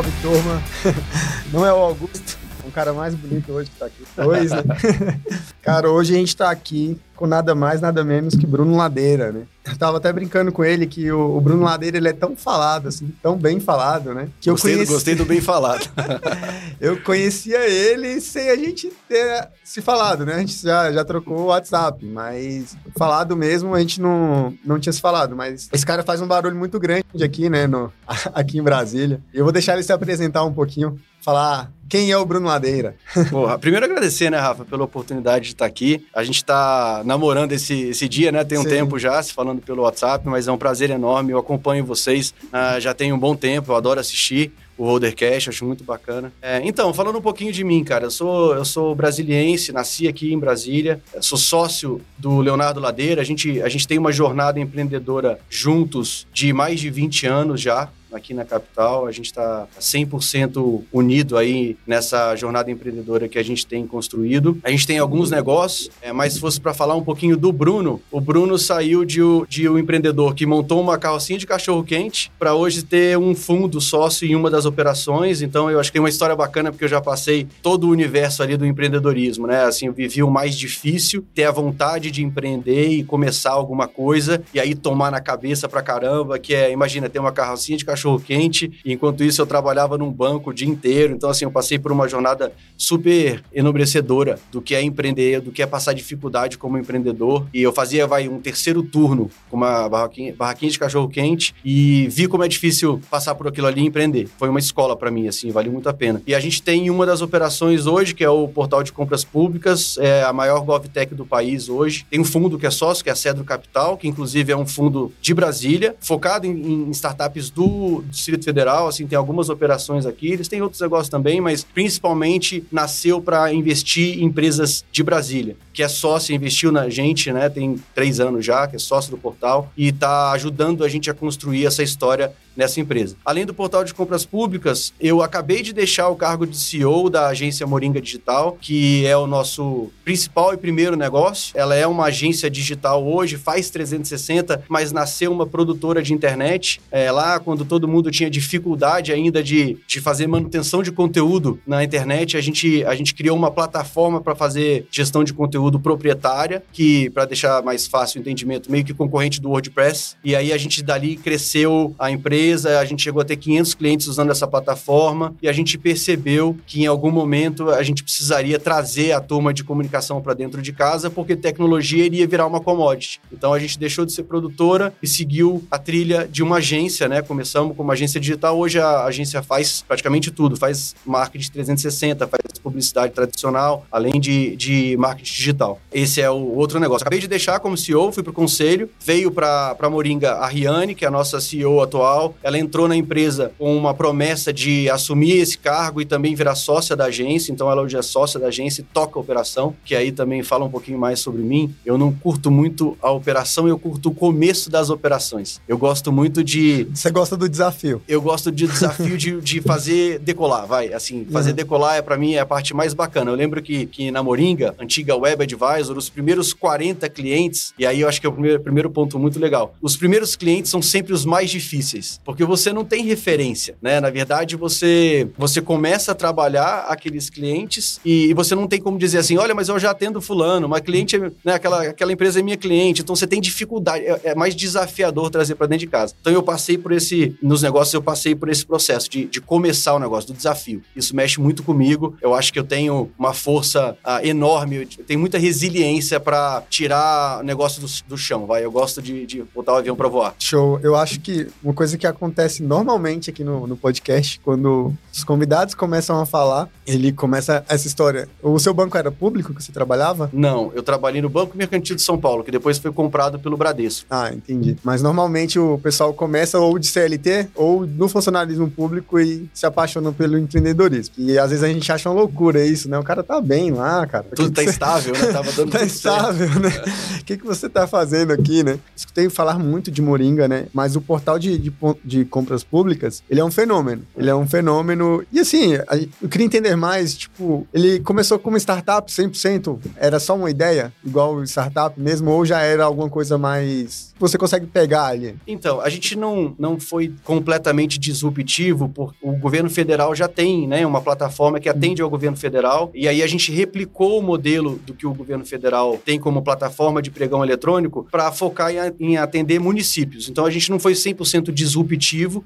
salve turma. Não é o Augusto, um cara mais bonito hoje que tá aqui. Dois, né? cara, hoje a gente tá aqui com nada mais, nada menos que Bruno Ladeira, né? Eu tava até brincando com ele que o, o Bruno Ladeira ele é tão falado, assim, tão bem falado, né? Que gostei, eu conheci... gostei do bem falado. eu conhecia ele sem a gente ter se falado, né? A gente já, já trocou o WhatsApp, mas falado mesmo a gente não, não tinha se falado. Mas esse cara faz um barulho muito grande aqui, né? No, aqui em Brasília. E eu vou deixar ele se apresentar um pouquinho, falar quem é o Bruno Ladeira. Porra, primeiro agradecer, né, Rafa, pela oportunidade de estar aqui. A gente tá namorando esse, esse dia, né? Tem um Sim. tempo já, se falando pelo WhatsApp, mas é um prazer enorme. Eu acompanho vocês uh, já tem um bom tempo, eu adoro assistir o Holdercast, acho muito bacana. É, então, falando um pouquinho de mim, cara, eu sou, eu sou brasiliense, nasci aqui em Brasília, sou sócio do Leonardo Ladeira, a gente, a gente tem uma jornada empreendedora juntos de mais de 20 anos já, aqui na capital. A gente está 100% unido aí nessa jornada empreendedora que a gente tem construído. A gente tem alguns negócios, é, mas se fosse para falar um pouquinho do Bruno, o Bruno saiu de, de um empreendedor que montou uma carrocinha de cachorro-quente para hoje ter um fundo sócio em uma das operações. Então, eu acho que tem uma história bacana porque eu já passei todo o universo ali do empreendedorismo, né? Assim, eu vivi o mais difícil, ter a vontade de empreender e começar alguma coisa e aí tomar na cabeça pra caramba, que é, imagina, ter uma carrocinha de cachorro cachorro quente. Enquanto isso, eu trabalhava num banco o dia inteiro. Então, assim, eu passei por uma jornada super enobrecedora do que é empreender, do que é passar dificuldade como empreendedor. E eu fazia, vai, um terceiro turno com uma barraquinha, barraquinha de cachorro quente e vi como é difícil passar por aquilo ali e empreender. Foi uma escola para mim, assim, valeu muito a pena. E a gente tem uma das operações hoje, que é o portal de compras públicas, é a maior GovTech do país hoje. Tem um fundo que é sócio, que é a Cedro Capital, que inclusive é um fundo de Brasília, focado em, em startups do do Distrito Federal, assim, tem algumas operações aqui. Eles têm outros negócios também, mas principalmente nasceu para investir em empresas de Brasília, que é sócio, investiu na gente, né? Tem três anos já, que é sócio do portal e está ajudando a gente a construir essa história nessa empresa. Além do portal de compras públicas, eu acabei de deixar o cargo de CEO da agência Moringa Digital, que é o nosso principal e primeiro negócio. Ela é uma agência digital hoje, faz 360, mas nasceu uma produtora de internet. É, lá, quando todo mundo tinha dificuldade ainda de, de fazer manutenção de conteúdo na internet, a gente, a gente criou uma plataforma para fazer gestão de conteúdo proprietária, que, para deixar mais fácil o entendimento, meio que concorrente do WordPress. E aí a gente dali cresceu a empresa empresa, a gente chegou a ter 500 clientes usando essa plataforma e a gente percebeu que em algum momento a gente precisaria trazer a turma de comunicação para dentro de casa, porque tecnologia iria virar uma commodity. Então a gente deixou de ser produtora e seguiu a trilha de uma agência, né? Começamos como agência digital, hoje a agência faz praticamente tudo, faz marketing 360, faz publicidade tradicional, além de, de marketing digital. Esse é o outro negócio. Acabei de deixar como CEO, fui para o conselho, veio para Moringa a Riane, que é a nossa CEO atual, ela entrou na empresa com uma promessa de assumir esse cargo e também virar sócia da agência. Então, ela hoje é sócia da agência e toca a operação, que aí também fala um pouquinho mais sobre mim. Eu não curto muito a operação, eu curto o começo das operações. Eu gosto muito de. Você gosta do desafio? Eu gosto de desafio de, de fazer decolar, vai. Assim, fazer uhum. decolar é para mim é a parte mais bacana. Eu lembro que, que na Moringa, antiga Web Advisor, os primeiros 40 clientes, e aí eu acho que é o primeiro, primeiro ponto muito legal. Os primeiros clientes são sempre os mais difíceis porque você não tem referência, né? Na verdade, você você começa a trabalhar aqueles clientes e, você não tem como dizer assim, olha, mas eu já atendo fulano, uma cliente, né, aquela, aquela empresa é minha cliente, então você tem dificuldade, é, é mais desafiador trazer para dentro de casa. Então eu passei por esse, nos negócios eu passei por esse processo de, de começar o negócio, do desafio. Isso mexe muito comigo, eu acho que eu tenho uma força ah, enorme, eu tenho muita resiliência para tirar o negócio do, do chão, vai, eu gosto de, de botar o avião para voar. Show, eu acho que uma coisa que acontece normalmente aqui no, no podcast, quando os convidados começam a falar, ele começa essa história. O seu banco era público que você trabalhava? Não, eu trabalhei no Banco Mercantil de São Paulo, que depois foi comprado pelo Bradesco. Ah, entendi. Mas normalmente o pessoal começa ou de CLT ou no funcionalismo público e se apaixona pelo empreendedorismo. E às vezes a gente acha uma loucura isso, né? O cara tá bem lá, cara. Tudo que tá que estável, né? Tava dando Tá estável, certo. né? O que, que você tá fazendo aqui, né? Escutei falar muito de Moringa, né? Mas o portal de, de de compras públicas, ele é um fenômeno. Ele é um fenômeno. E assim, eu queria entender mais, tipo, ele começou como startup 100%, era só uma ideia, igual startup mesmo, ou já era alguma coisa mais. Você consegue pegar ali? Então, a gente não, não foi completamente disruptivo, porque o governo federal já tem né, uma plataforma que atende ao governo federal, e aí a gente replicou o modelo do que o governo federal tem como plataforma de pregão eletrônico para focar em, em atender municípios. Então a gente não foi 100% disruptivo,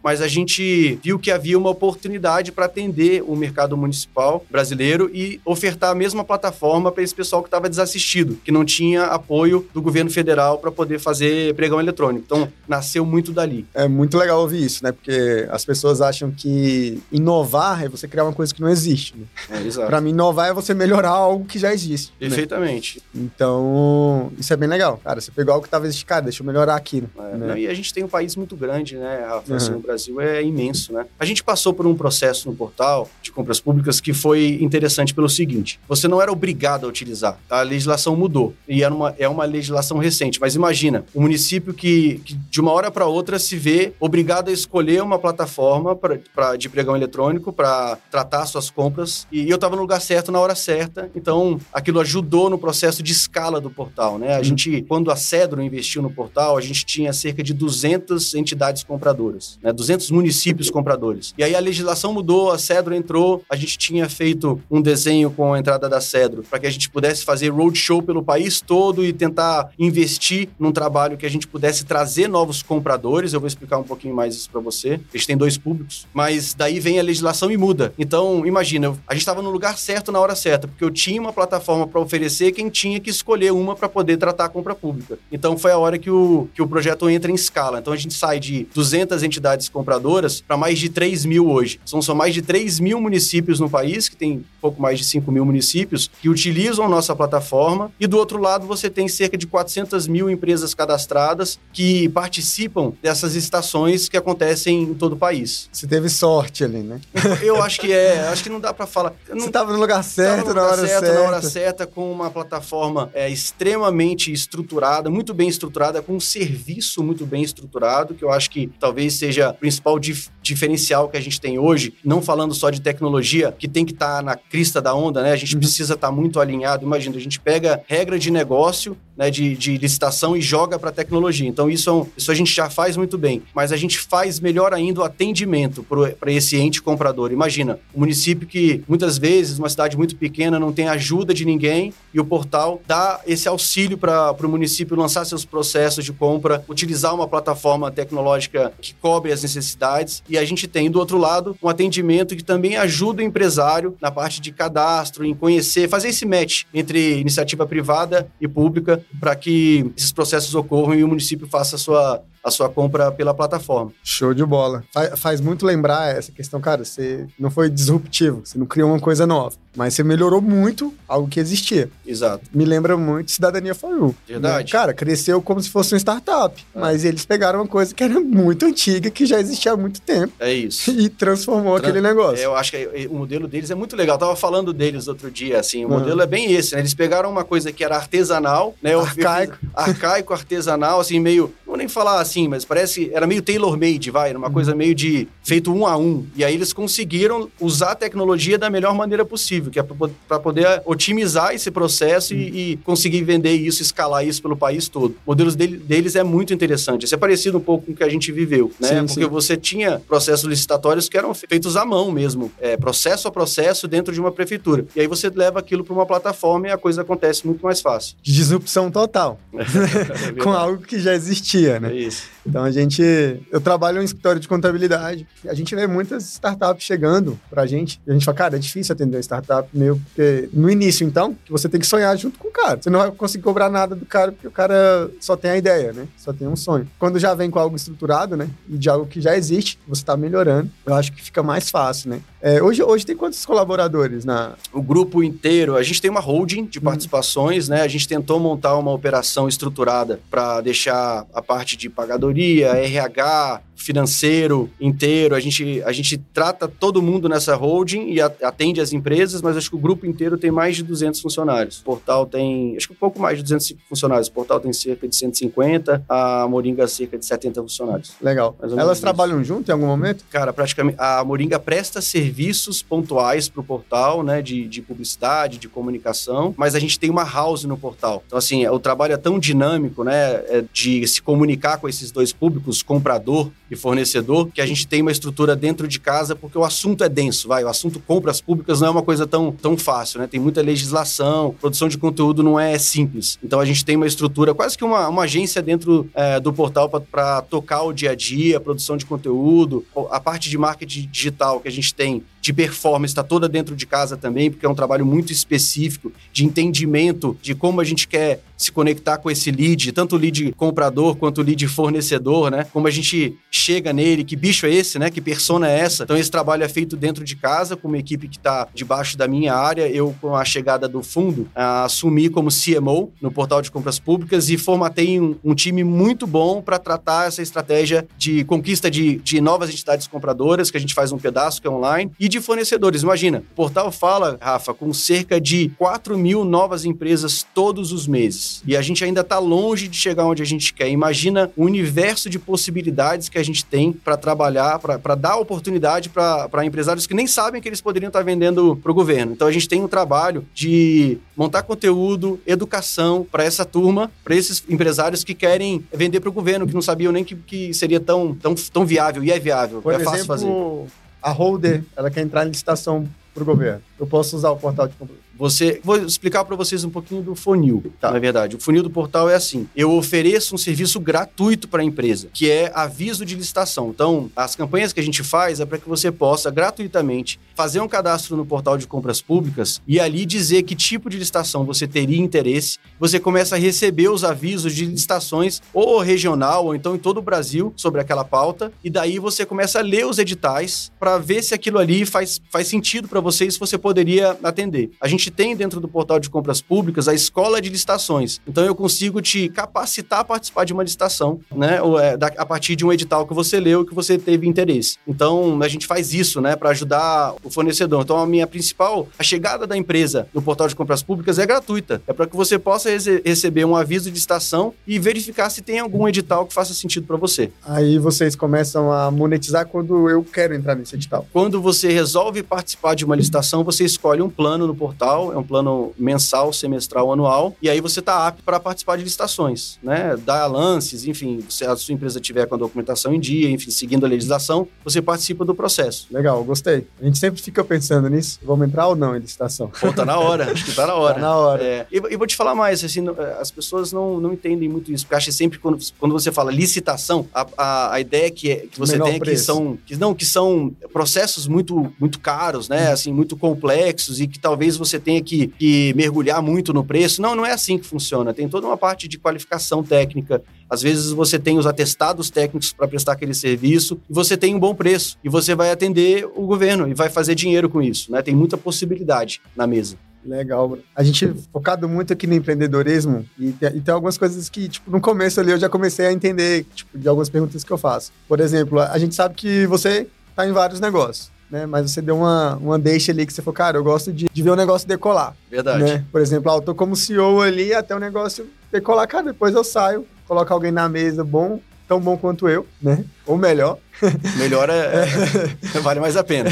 mas a gente viu que havia uma oportunidade para atender o mercado municipal brasileiro e ofertar a mesma plataforma para esse pessoal que estava desassistido, que não tinha apoio do governo federal para poder fazer pregão eletrônico. Então nasceu muito dali. É muito legal ouvir isso, né? Porque as pessoas acham que inovar é você criar uma coisa que não existe. Né? É, exato. Para mim, inovar é você melhorar algo que já existe. Né? Perfeitamente. Né? Então, isso é bem legal. Cara, você pegou algo que estava esticado, deixa eu melhorar aqui. É, né? e a gente tem um país muito grande, né, Rafa? Uhum. Assim, o Brasil é imenso, né? A gente passou por um processo no portal de compras públicas que foi interessante pelo seguinte: você não era obrigado a utilizar. A legislação mudou. E era uma, é uma legislação recente. Mas imagina, um município que, que de uma hora para outra se vê obrigado a escolher uma plataforma pra, pra de pregão eletrônico para tratar suas compras. E eu estava no lugar certo na hora certa. Então, aquilo ajudou no processo de escala do portal, né? A uhum. gente, quando a Cedro investiu no portal, a gente tinha cerca de 200 entidades compradoras, né? 200 municípios compradores. E aí a legislação mudou, a Cedro entrou, a gente tinha feito um desenho com a entrada da Cedro para que a gente pudesse fazer roadshow pelo país todo e tentar investir num trabalho que a gente pudesse trazer novos compradores. Eu vou explicar um pouquinho mais isso para você. A gente tem dois públicos, mas daí vem a legislação e muda. Então, imagina, a gente estava no lugar certo na hora certa, porque eu tinha uma plataforma para oferecer, quem tinha que escolher uma para poder tratar a compra pública. Então, foi a hora que o, que o projeto entra em escala. Então, a gente sai de 200 entidades compradoras para mais de 3 mil hoje. São só mais de 3 mil municípios no país, que tem pouco mais de 5 mil municípios, que utilizam a nossa plataforma. E do outro lado, você tem cerca de 400 mil empresas cadastradas que participam dessas estações que acontecem em todo o país. Você teve sorte ali, né? Eu acho que é. Acho que não dá para falar. Não, você estava no lugar certo, no lugar na hora certo, certa. Na hora certa, com uma plataforma é, extremamente estruturada, muito bem estruturada, com um serviço muito bem estruturado, que eu acho que talvez seja o principal dif diferencial que a gente tem hoje, não falando só de tecnologia, que tem que estar tá na crista da onda, né? A gente uhum. precisa estar tá muito alinhado. Imagina, a gente pega regra de negócio, né, de, de licitação e joga para tecnologia. Então, isso, é um, isso a gente já faz muito bem. Mas a gente faz melhor ainda o atendimento para esse ente comprador. Imagina, um município que muitas vezes, uma cidade muito pequena, não tem ajuda de ninguém e o portal dá esse auxílio para o município lançar seus processos de compra, utilizar uma plataforma tecnológica que cobre as necessidades. E a gente tem, do outro lado, um atendimento que também ajuda o empresário na parte de cadastro, em conhecer, fazer esse match entre iniciativa privada e pública para que esses processos ocorram e o município faça a sua, a sua compra pela plataforma. Show de bola. Faz, muito lembrar essa questão, cara, você não foi disruptivo, você não criou uma coisa nova, mas você melhorou muito algo que existia. Exato. Me lembra muito Cidadania for You. Verdade. Cara, cresceu como se fosse uma startup, é. mas eles pegaram uma coisa que era muito antiga, que já existia há muito tempo. É isso. E transformou aquele negócio. Eu acho que é, o modelo deles é muito legal. Eu tava falando deles outro dia, assim, o uhum. modelo é bem esse, né? Eles pegaram uma coisa que era artesanal, né? Arcaico. arcaico, artesanal, assim, meio, vou nem falar assim, mas parece era meio tailor-made, vai, era uma uhum. coisa meio de feito um a um. E aí eles conseguiram usar a tecnologia da melhor maneira possível, que é para poder otimizar esse processo uhum. e, e, conseguir vender isso, escalar isso pelo país todo. O modelo dele, deles é muito interessante. Isso é parecido um pouco com o que a gente viveu, né? Sim, Porque sim. você tinha processos licitatórios que eram feitos à mão mesmo, é, processo a processo dentro de uma prefeitura. E aí você leva aquilo para uma plataforma e a coisa acontece muito mais fácil. Disrupção total. É com algo que já existia, né? É isso. Então a gente. Eu trabalho em escritório de contabilidade. A gente vê muitas startups chegando pra gente. E a gente fala, cara, é difícil atender uma startup meu, porque no início, então, que você tem que sonhar junto com o cara. Você não vai conseguir cobrar nada do cara, porque o cara só tem a ideia, né? Só tem um sonho. Quando já vem com algo estruturado, né? E de algo que já existe, você tá melhorando, eu acho que fica mais fácil, né? É, hoje, hoje tem quantos colaboradores na. O grupo inteiro, a gente tem uma holding de hum. participações, hum. né? A gente tentou montar uma operação estruturada para deixar a parte de pagadoria, RH, financeiro inteiro. A gente, a gente trata todo mundo nessa holding e atende as empresas, mas acho que o grupo inteiro tem mais de 200 funcionários. O portal tem, acho que um pouco mais de 200 funcionários. O portal tem cerca de 150, a Moringa cerca de 70 funcionários. Legal. Elas trabalham junto em algum momento? Cara, praticamente. A Moringa presta serviços pontuais para o portal, né, de, de publicidade, de comunicação, mas a gente tem uma house no portal. Então, assim, o trabalho é tão dinâmico, né, é de se comunicar com esses dois públicos, comprador e fornecedor, que a gente tem uma estrutura dentro de casa, porque o assunto é denso, vai. O assunto compras públicas não é uma coisa tão, tão fácil, né? Tem muita legislação, produção de conteúdo não é simples. Então a gente tem uma estrutura, quase que uma, uma agência dentro é, do portal para tocar o dia a dia, produção de conteúdo, a parte de marketing digital que a gente tem de performance está toda dentro de casa também, porque é um trabalho muito específico de entendimento de como a gente quer se conectar com esse lead, tanto o lead comprador quanto o lead fornecedor, né? Como a gente chega nele, que bicho é esse, né? Que persona é essa? Então esse trabalho é feito dentro de casa com uma equipe que está debaixo da minha área. Eu com a chegada do fundo assumi como CMO no portal de compras públicas e formatei um, um time muito bom para tratar essa estratégia de conquista de, de novas entidades compradoras que a gente faz um pedaço que é online e de fornecedores. Imagina, o portal fala, Rafa, com cerca de 4 mil novas empresas todos os meses. E a gente ainda está longe de chegar onde a gente quer. Imagina o universo de possibilidades que a gente tem para trabalhar, para dar oportunidade para empresários que nem sabem que eles poderiam estar tá vendendo para o governo. Então a gente tem um trabalho de montar conteúdo, educação para essa turma, para esses empresários que querem vender para o governo, que não sabiam nem que, que seria tão, tão, tão viável. E é viável, Por é exemplo, fácil fazer. A Holder, ela quer entrar em licitação para o governo. Eu posso usar o portal de você, vou explicar para vocês um pouquinho do funil, tá. na verdade. O funil do portal é assim: eu ofereço um serviço gratuito para a empresa, que é aviso de licitação. Então, as campanhas que a gente faz é para que você possa gratuitamente fazer um cadastro no portal de compras públicas e ali dizer que tipo de licitação você teria interesse. Você começa a receber os avisos de licitações ou regional ou então em todo o Brasil sobre aquela pauta e daí você começa a ler os editais para ver se aquilo ali faz, faz sentido para você e se você poderia atender. A gente gente tem dentro do portal de compras públicas a escola de licitações. Então eu consigo te capacitar a participar de uma licitação, né? É, a partir de um edital que você leu e que você teve interesse. Então a gente faz isso, né, para ajudar o fornecedor. Então a minha principal, a chegada da empresa no portal de compras públicas é gratuita. É para que você possa receber um aviso de licitação e verificar se tem algum edital que faça sentido para você. Aí vocês começam a monetizar quando eu quero entrar nesse edital. Quando você resolve participar de uma licitação, você escolhe um plano no portal mensal, é um plano mensal, semestral, anual, e aí você está apto para participar de licitações, né? Dar lances, enfim, se a sua empresa tiver com a documentação em dia, enfim, seguindo a legislação, você participa do processo. Legal, gostei. A gente sempre fica pensando nisso, vamos entrar ou não em licitação? Pô, tá na hora, acho que tá na hora. tá na hora. É, e, e, vou te falar mais, assim, é, as pessoas não, não entendem muito isso, porque acho que sempre quando, quando você fala licitação, a, a, a ideia que, é, que você tem é que são, que, não, que são processos muito, muito caros, né, assim, muito complexos e que talvez você tenha que, que mergulhar muito no preço. Não, não é assim que funciona. Tem toda uma parte de qualificação técnica. Às vezes você tem os atestados técnicos para prestar aquele serviço e você tem um bom preço e você vai atender o governo e vai fazer dinheiro com isso, né? Tem muita possibilidade na mesa. Legal. A gente é focado muito aqui no empreendedorismo e tem, e tem, algumas coisas que, tipo, no começo ali eu já comecei a entender, tipo, de algumas perguntas que eu faço. Por exemplo, a gente sabe que você está em vários negócios né? Mas você deu uma, uma deixa ali que você falou, cara, eu gosto de, de ver o negócio decolar. Verdade. Né? Por exemplo, ah, eu tô como CEO ali até o negócio decolar, cara, depois eu saio, coloco alguém na mesa bom, tão bom quanto eu, né? Ou melhor. Melhor é, é vale mais a pena.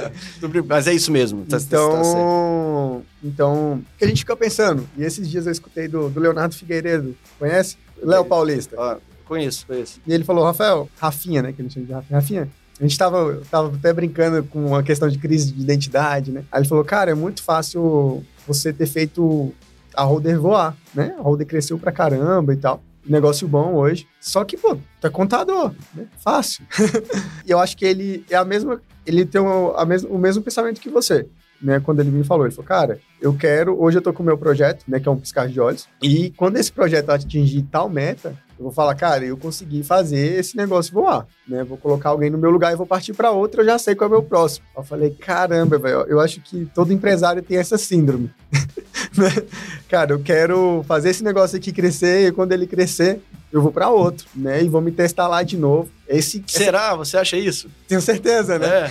Mas é isso mesmo. Tá, então, tá então, o que a gente fica pensando? E esses dias eu escutei do, do Leonardo Figueiredo, conhece? Léo Paulista. Ah, conheço, conheço. E ele falou, Rafael, Rafinha, né? Que a gente chama de Rafinha. Rafinha, a gente tava, tava até brincando com a questão de crise de identidade, né? Aí ele falou, cara, é muito fácil você ter feito a Holder voar, né? A Holder cresceu pra caramba e tal. Negócio bom hoje. Só que, pô, é contador, né? Fácil. e eu acho que ele é a mesma. Ele tem o, a mesmo, o mesmo pensamento que você. Né, quando ele me falou, ele falou, cara, eu quero, hoje eu tô com o meu projeto, né, que é um piscar de olhos, e quando esse projeto atingir tal meta, eu vou falar, cara, eu consegui fazer esse negócio voar, né? Vou colocar alguém no meu lugar e vou partir para outro, eu já sei qual é o meu próximo. Eu falei, caramba, velho, eu acho que todo empresário tem essa síndrome. Né? cara, eu quero fazer esse negócio aqui crescer e quando ele crescer, eu vou para outro, né? E vou me testar lá de novo. Esse, Será? Essa... Você acha isso? Tenho certeza, né? É.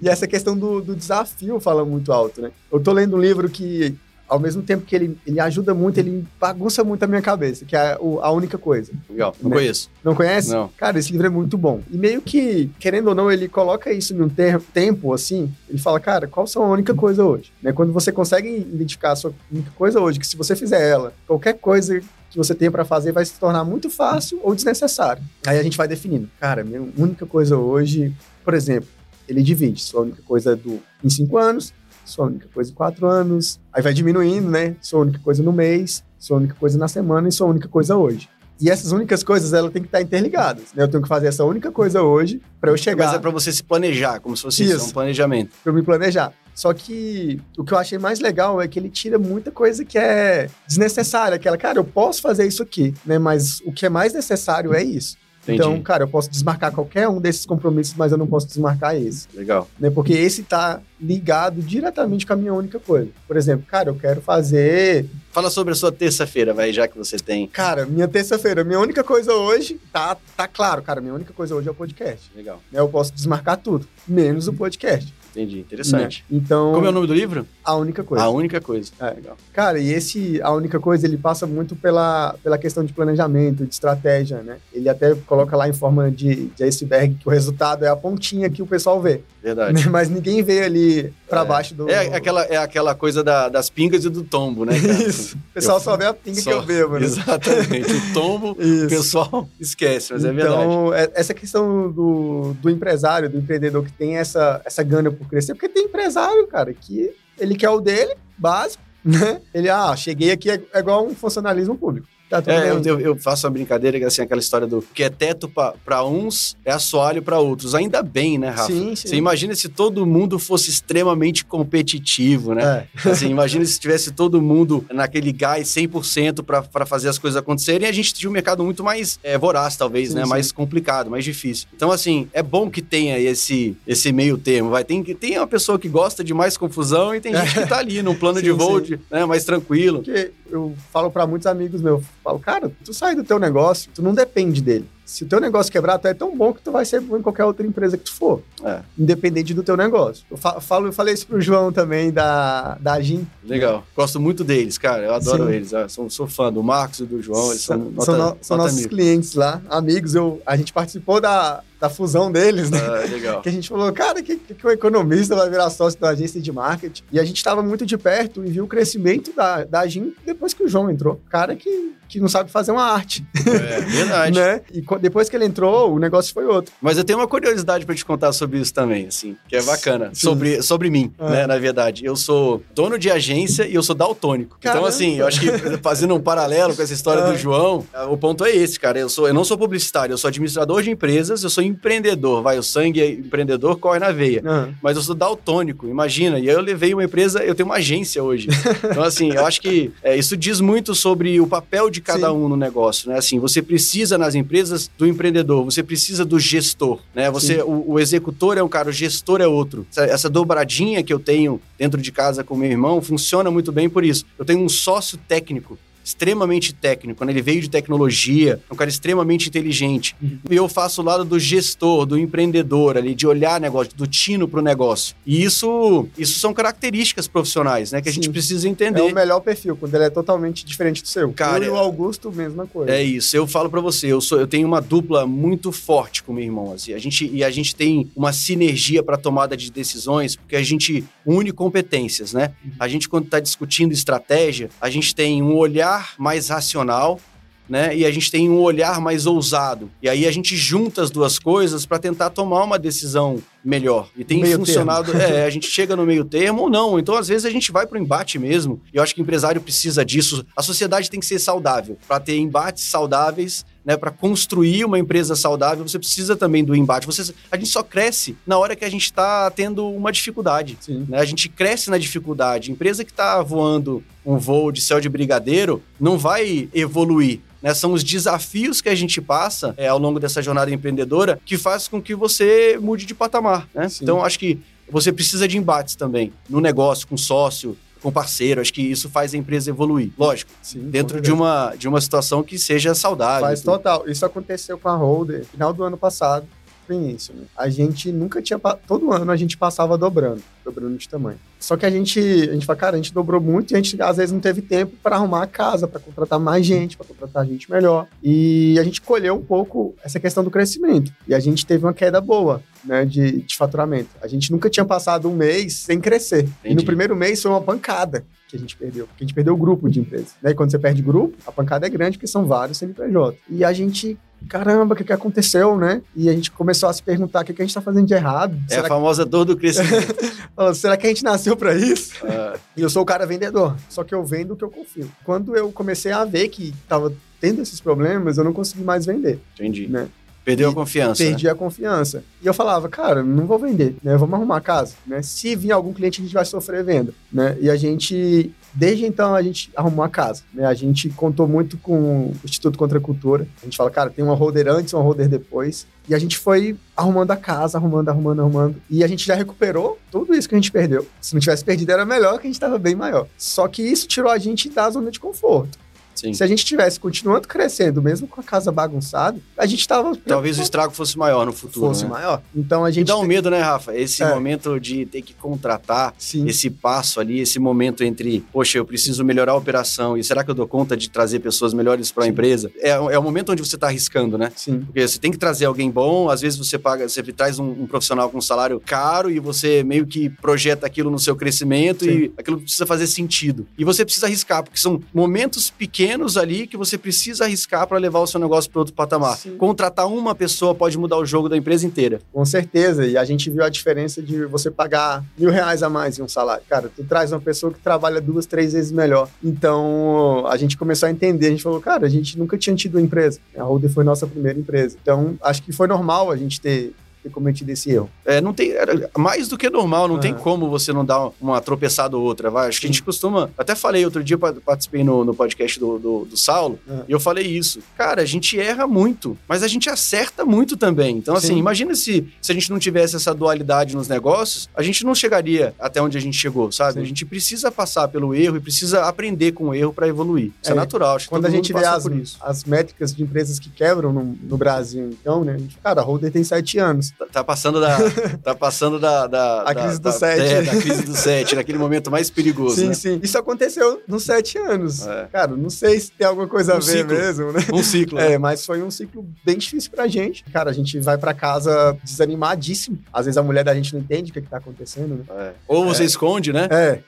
e essa questão do, do desafio fala muito alto, né? Eu tô lendo um livro que ao mesmo tempo que ele, ele ajuda muito, ele bagunça muito a minha cabeça, que é a única coisa. Legal, não né? conheço. Não conhece? Não. Cara, esse livro é muito bom. E meio que, querendo ou não, ele coloca isso num ter, tempo, assim, ele fala, cara, qual são a única coisa hoje? Né? Quando você consegue identificar a sua única coisa hoje, que se você fizer ela, qualquer coisa que você tem para fazer vai se tornar muito fácil ou desnecessário. Aí a gente vai definindo. Cara, minha única coisa hoje, por exemplo, ele divide sua única coisa do em cinco anos, sua única coisa em quatro anos, aí vai diminuindo, né? Sua única coisa no mês, sua única coisa na semana e sua única coisa hoje. E essas únicas coisas, ela tem que estar interligadas. Né? Eu tenho que fazer essa única coisa hoje para eu chegar. Mas é para você se planejar, como se fosse isso, um planejamento. Para eu me planejar. Só que o que eu achei mais legal é que ele tira muita coisa que é desnecessária. Aquela, cara, eu posso fazer isso aqui, né? Mas o que é mais necessário é isso. Entendi. Então, cara, eu posso desmarcar qualquer um desses compromissos, mas eu não posso desmarcar esse. Legal. Né? Porque esse tá ligado diretamente com a minha única coisa. Por exemplo, cara, eu quero fazer. Fala sobre a sua terça-feira, vai, já que você tem. Cara, minha terça-feira, minha única coisa hoje, tá, tá claro, cara, minha única coisa hoje é o podcast. Legal. Né? Eu posso desmarcar tudo, menos o podcast. Entendi, interessante. Né? Então. Como é o nome do livro? A única coisa. A única coisa. É. Legal. Cara, e esse A única coisa, ele passa muito pela, pela questão de planejamento, de estratégia, né? Ele até coloca lá em forma de, de iceberg que o resultado é a pontinha que o pessoal vê. Verdade. Né? Mas ninguém vê ali para é. baixo do. É aquela, é aquela coisa da, das pingas e do tombo, né? Cara? Isso. O pessoal eu, só vê a pinga só, que eu bebo, né? Exatamente. O tombo, o pessoal esquece, mas é então, é verdade. Então, essa questão do, do empresário, do empreendedor que tem essa, essa gana por crescer, porque tem empresário, cara, que ele quer o dele, básico, né? Ele, ah, cheguei aqui, é, é igual um funcionalismo público. Tá é, eu, eu, faço uma brincadeira que assim, aquela história do que é teto para uns, é assoalho para outros. Ainda bem, né, Rafa? Sim, sim. Você imagina se todo mundo fosse extremamente competitivo, né? É. Assim, imagina se tivesse todo mundo naquele gás 100% para fazer as coisas acontecerem. E a gente tinha um mercado muito mais é, voraz, talvez, sim, né? Sim. Mais complicado, mais difícil. Então, assim, é bom que tenha esse, esse meio termo. Vai, tem, tem uma pessoa que gosta de mais confusão e tem gente que tá ali num plano de voo né, mais tranquilo. Porque eu falo para muitos amigos meus, falo, cara, tu sai do teu negócio, tu não depende dele. Se o teu negócio quebrar, tu é tão bom que tu vai ser bom em qualquer outra empresa que tu for. É. Independente do teu negócio. Eu falo, eu falei isso pro João também, da, da Agin. Legal. Gosto muito deles, cara. Eu adoro Sim. eles. Eu sou, sou fã do Marcos e do João. Eles são, nota, são, no, são nossos clientes lá, amigos. Eu, a gente participou da, da fusão deles, né? Ah, legal. Que a gente falou, cara, que, que o economista vai virar sócio da agência de marketing? E a gente estava muito de perto e viu o crescimento da, da Agin depois que o João entrou. Cara que, que não sabe fazer uma arte. É, verdade. né? E depois que ele entrou, o negócio foi outro. Mas eu tenho uma curiosidade para te contar sobre isso também, assim, que é bacana. Sobre, sobre mim, ah. né, na verdade. Eu sou dono de agência e eu sou daltônico. Então, Caramba. Então, assim, eu acho que fazendo um paralelo com essa história do João, o ponto é esse, cara. Eu, sou, eu não sou publicitário, eu sou administrador de empresas, eu sou empreendedor, vai, o sangue é empreendedor corre na veia. Uhum. Mas eu sou daltônico, imagina. E aí eu levei uma empresa, eu tenho uma agência hoje. Então, assim, eu acho que é, isso diz muito sobre o papel de cada Sim. um no negócio, né? Assim, você precisa nas empresas do empreendedor, você precisa do gestor, né? Você, o, o, executor é um cara, o gestor é outro. Essa, essa dobradinha que eu tenho dentro de casa com meu irmão funciona muito bem por isso. Eu tenho um sócio técnico extremamente técnico, quando ele veio de tecnologia, é um cara extremamente inteligente. Uhum. E eu faço o lado do gestor, do empreendedor ali, de olhar negócio, do tino para o negócio. E isso, isso são características profissionais, né, que a Sim. gente precisa entender. É o melhor perfil, quando ele é totalmente diferente do seu. Cara, eu e o Augusto, mesma coisa. É isso. Eu falo para você, eu sou, eu tenho uma dupla muito forte com meu irmão, assim. A gente e a gente tem uma sinergia para tomada de decisões, porque a gente une competências, né? Uhum. A gente quando está discutindo estratégia, a gente tem um olhar olhar mais racional, né? E a gente tem um olhar mais ousado. E aí a gente junta as duas coisas para tentar tomar uma decisão melhor. E tem meio funcionado. é, a gente chega no meio termo ou não. Então, às vezes, a gente vai para o embate mesmo. E eu acho que o empresário precisa disso. A sociedade tem que ser saudável. Para ter embates saudáveis, né, para construir uma empresa saudável, você precisa também do embate. Você, a gente só cresce na hora que a gente está tendo uma dificuldade. Né? A gente cresce na dificuldade. Empresa que está voando um voo de céu de brigadeiro não vai evoluir. Né? São os desafios que a gente passa é, ao longo dessa jornada empreendedora que faz com que você mude de patamar. Né? Então, acho que você precisa de embates também no negócio, com sócio, com parceiro. Acho que isso faz a empresa evoluir. Lógico, Sim, dentro de uma, de uma situação que seja saudável. Faz total. Isso aconteceu com a Holder final do ano passado, início. Né? A gente nunca tinha. Todo ano a gente passava dobrando, dobrando de tamanho. Só que a gente, a gente fala, cara, a gente dobrou muito e a gente às vezes não teve tempo para arrumar a casa, para contratar mais gente, para contratar gente melhor. E a gente colheu um pouco essa questão do crescimento. E a gente teve uma queda boa. Né, de, de faturamento. A gente nunca tinha passado um mês sem crescer. E no Entendi. primeiro mês foi uma pancada que a gente perdeu. Porque a gente perdeu o grupo de empresas. Né? E quando você perde grupo, a pancada é grande porque são vários CNPJ. E a gente, caramba, o que, que aconteceu, né? E a gente começou a se perguntar o que, que a gente tá fazendo de errado. É a Será, famosa dor do crescimento. que, será que a gente nasceu para isso? Ah, E eu sou o cara vendedor, só que eu vendo o que eu confio. Quando eu comecei a ver que tava tendo esses problemas, eu não consegui mais vender, entendi. né? Perdeu a confiança. né? Perdi a confiança. E eu falava, cara, não vou vender, né? Vamos arrumar a casa, né? Se vir algum cliente, a gente vai sofrer venda, né? E a gente, desde então, a gente arrumou a casa, né? A gente contou muito com o Instituto Contra a Cultura. A gente fala, cara, tem uma holder antes, uma holder depois. E a gente foi arrumando a casa, arrumando, arrumando, arrumando. E a gente já recuperou tudo isso que a gente perdeu. Se não tivesse perdido, era melhor que a gente estava bem maior. Só que isso tirou a gente da zona de conforto. Sim. Se a gente tivesse continuando crescendo, mesmo com a casa bagunçada, a gente estava Talvez o estrago fosse maior no futuro. fosse né? maior. Então a E gente dá um medo, né, Rafa? Esse É. momento de ter que contratar, Sim. esse passo ali, esse momento entre, poxa, eu preciso melhorar a operação e será que eu dou conta de trazer pessoas melhores para a Sim. empresa? É, é o momento onde você está arriscando, né? Sim. Porque você tem que trazer alguém bom, às vezes você paga, você traz um, um profissional com um salário caro e você meio que projeta aquilo no seu crescimento e aquilo precisa fazer sentido. E você precisa arriscar, porque são momentos pequenos ali que você precisa arriscar para levar o seu negócio para outro patamar. Sim. Contratar uma pessoa pode mudar o jogo da empresa inteira. Com certeza. E a gente viu a diferença de você pagar mil reais a mais em um salário. Cara, tu traz uma pessoa que trabalha duas, três vezes melhor. Então, a gente começou a entender. A gente falou, cara, a gente nunca tinha tido uma empresa. A Holder foi nossa primeira empresa. Então, acho que foi normal a gente ter, ter cometido esse erro. É, não tem, era mais do que normal, não tem Aham. como você não dar uma tropeçada ou outra, vai. Acho que a gente costuma. Até falei outro dia, pa- participei no, no podcast do, do, do Saulo, Aham. e eu falei isso. Cara, a gente erra muito, mas a gente acerta muito também. Então, assim, Sim. imagina se, se a gente não tivesse essa dualidade nos negócios, a gente não chegaria até onde a gente chegou, sabe? Sim. A gente precisa passar pelo erro e precisa aprender com o erro para evoluir. Isso é, É, natural. Acho que Quando a gente vê as, as métricas de empresas que quebram no, no Brasil, então, né? A gente, cara, a Holder tem sete anos. Tá- Tá passando da. tá passando da. da A da- crise do da- sete. É, da crise do 7, naquele momento mais perigoso. sim, né? sim. Isso aconteceu nos sete anos. É. Cara, não sei se tem alguma coisa Um a ver ciclo. mesmo, né? Um ciclo. né? É, mas foi um ciclo bem difícil pra gente. Cara, a gente vai pra casa desanimadíssimo. Às vezes a mulher da gente não entende o que, que tá acontecendo, né? É. Ou você esconde, né? É.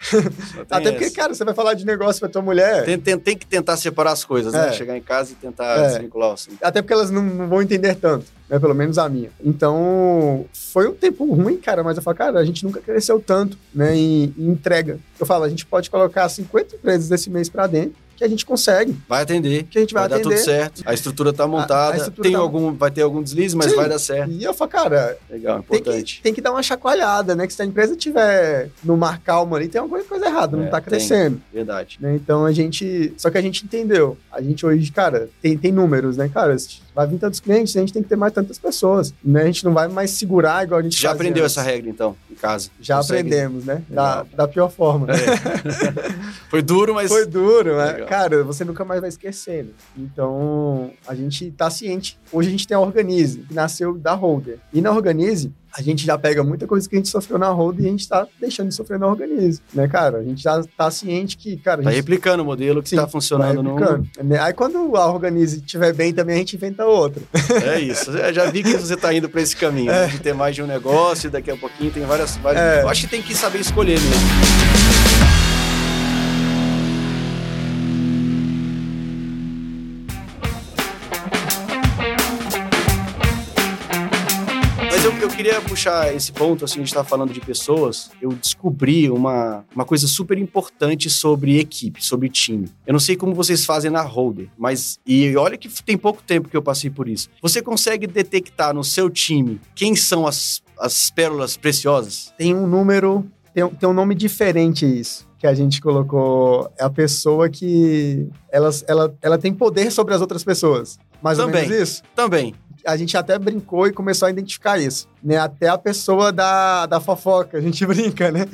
Até porque, essa. cara, você vai falar de negócio pra tua mulher. Tem, tem- tem que tentar separar as coisas, né? É. Chegar em casa e tentar É. desvincular o assunto. Até porque elas não, não vão entender tanto, né? Pelo menos a minha. Então, foi um tempo ruim, cara, mas eu falo, cara, a gente nunca cresceu tanto, né? Em, em entrega. Eu falo, a gente pode colocar 50 empresas desse mês pra dentro, que a gente consegue, Vai atender. que a gente vai, Vai, dar atender. tudo certo. A estrutura tá montada. estrutura tem tá- algum, vai ter algum deslize, mas Sim. vai dar certo. E eu falo, cara, Legal, tem importante. que, tem que dar uma chacoalhada, né? Que se a empresa tiver no mar calmo ali, tem alguma coisa errada, É, não tá tem. crescendo. Verdade. né? Então a gente. Só que a gente entendeu. A gente hoje, cara, tem, tem números, né, cara? Vai vir tantos clientes, a gente tem que ter mais tantas pessoas. Né? A gente não vai mais segurar igual a gente Já aprendeu antes. essa regra, então, em casa? Já Consegue- aprendemos, né? Da, da pior forma. Foi duro, mas. Foi duro, né? Legal. Cara, você nunca mais vai esquecer. né? Então, a gente tá ciente. Hoje a gente tem a Organize, que nasceu da Holder. E na Organize, a gente já pega muita coisa que a gente sofreu na Holder e a gente tá deixando de sofrer na Organize, né, cara? A gente já tá ciente que, cara, a Tá gente replicando o modelo que Sim, tá funcionando vai no. né? Aí quando a Organize estiver bem também, a gente inventa outra. É isso. Eu já vi que você tá indo pra esse caminho, né? de ter mais de um negócio, e daqui a pouquinho tem várias. várias... É. Eu acho que tem que saber escolher mesmo. Queria puxar esse ponto, assim, a gente tá falando de pessoas, eu descobri uma, uma coisa super importante sobre equipe, sobre time. Eu não sei como vocês fazem na Holder, mas, e olha que tem pouco tempo que eu passei por isso. Você consegue detectar no seu time quem são as, as pérolas preciosas? Tem um número, tem, um- tem um nome diferente isso. Que a gente colocou. É a pessoa que. Ela, ela, ela tem poder sobre as outras pessoas. Mais ou Também. menos isso. Também. A gente até brincou e começou a identificar isso, né? Até a pessoa da, da fofoca, a gente brinca, né?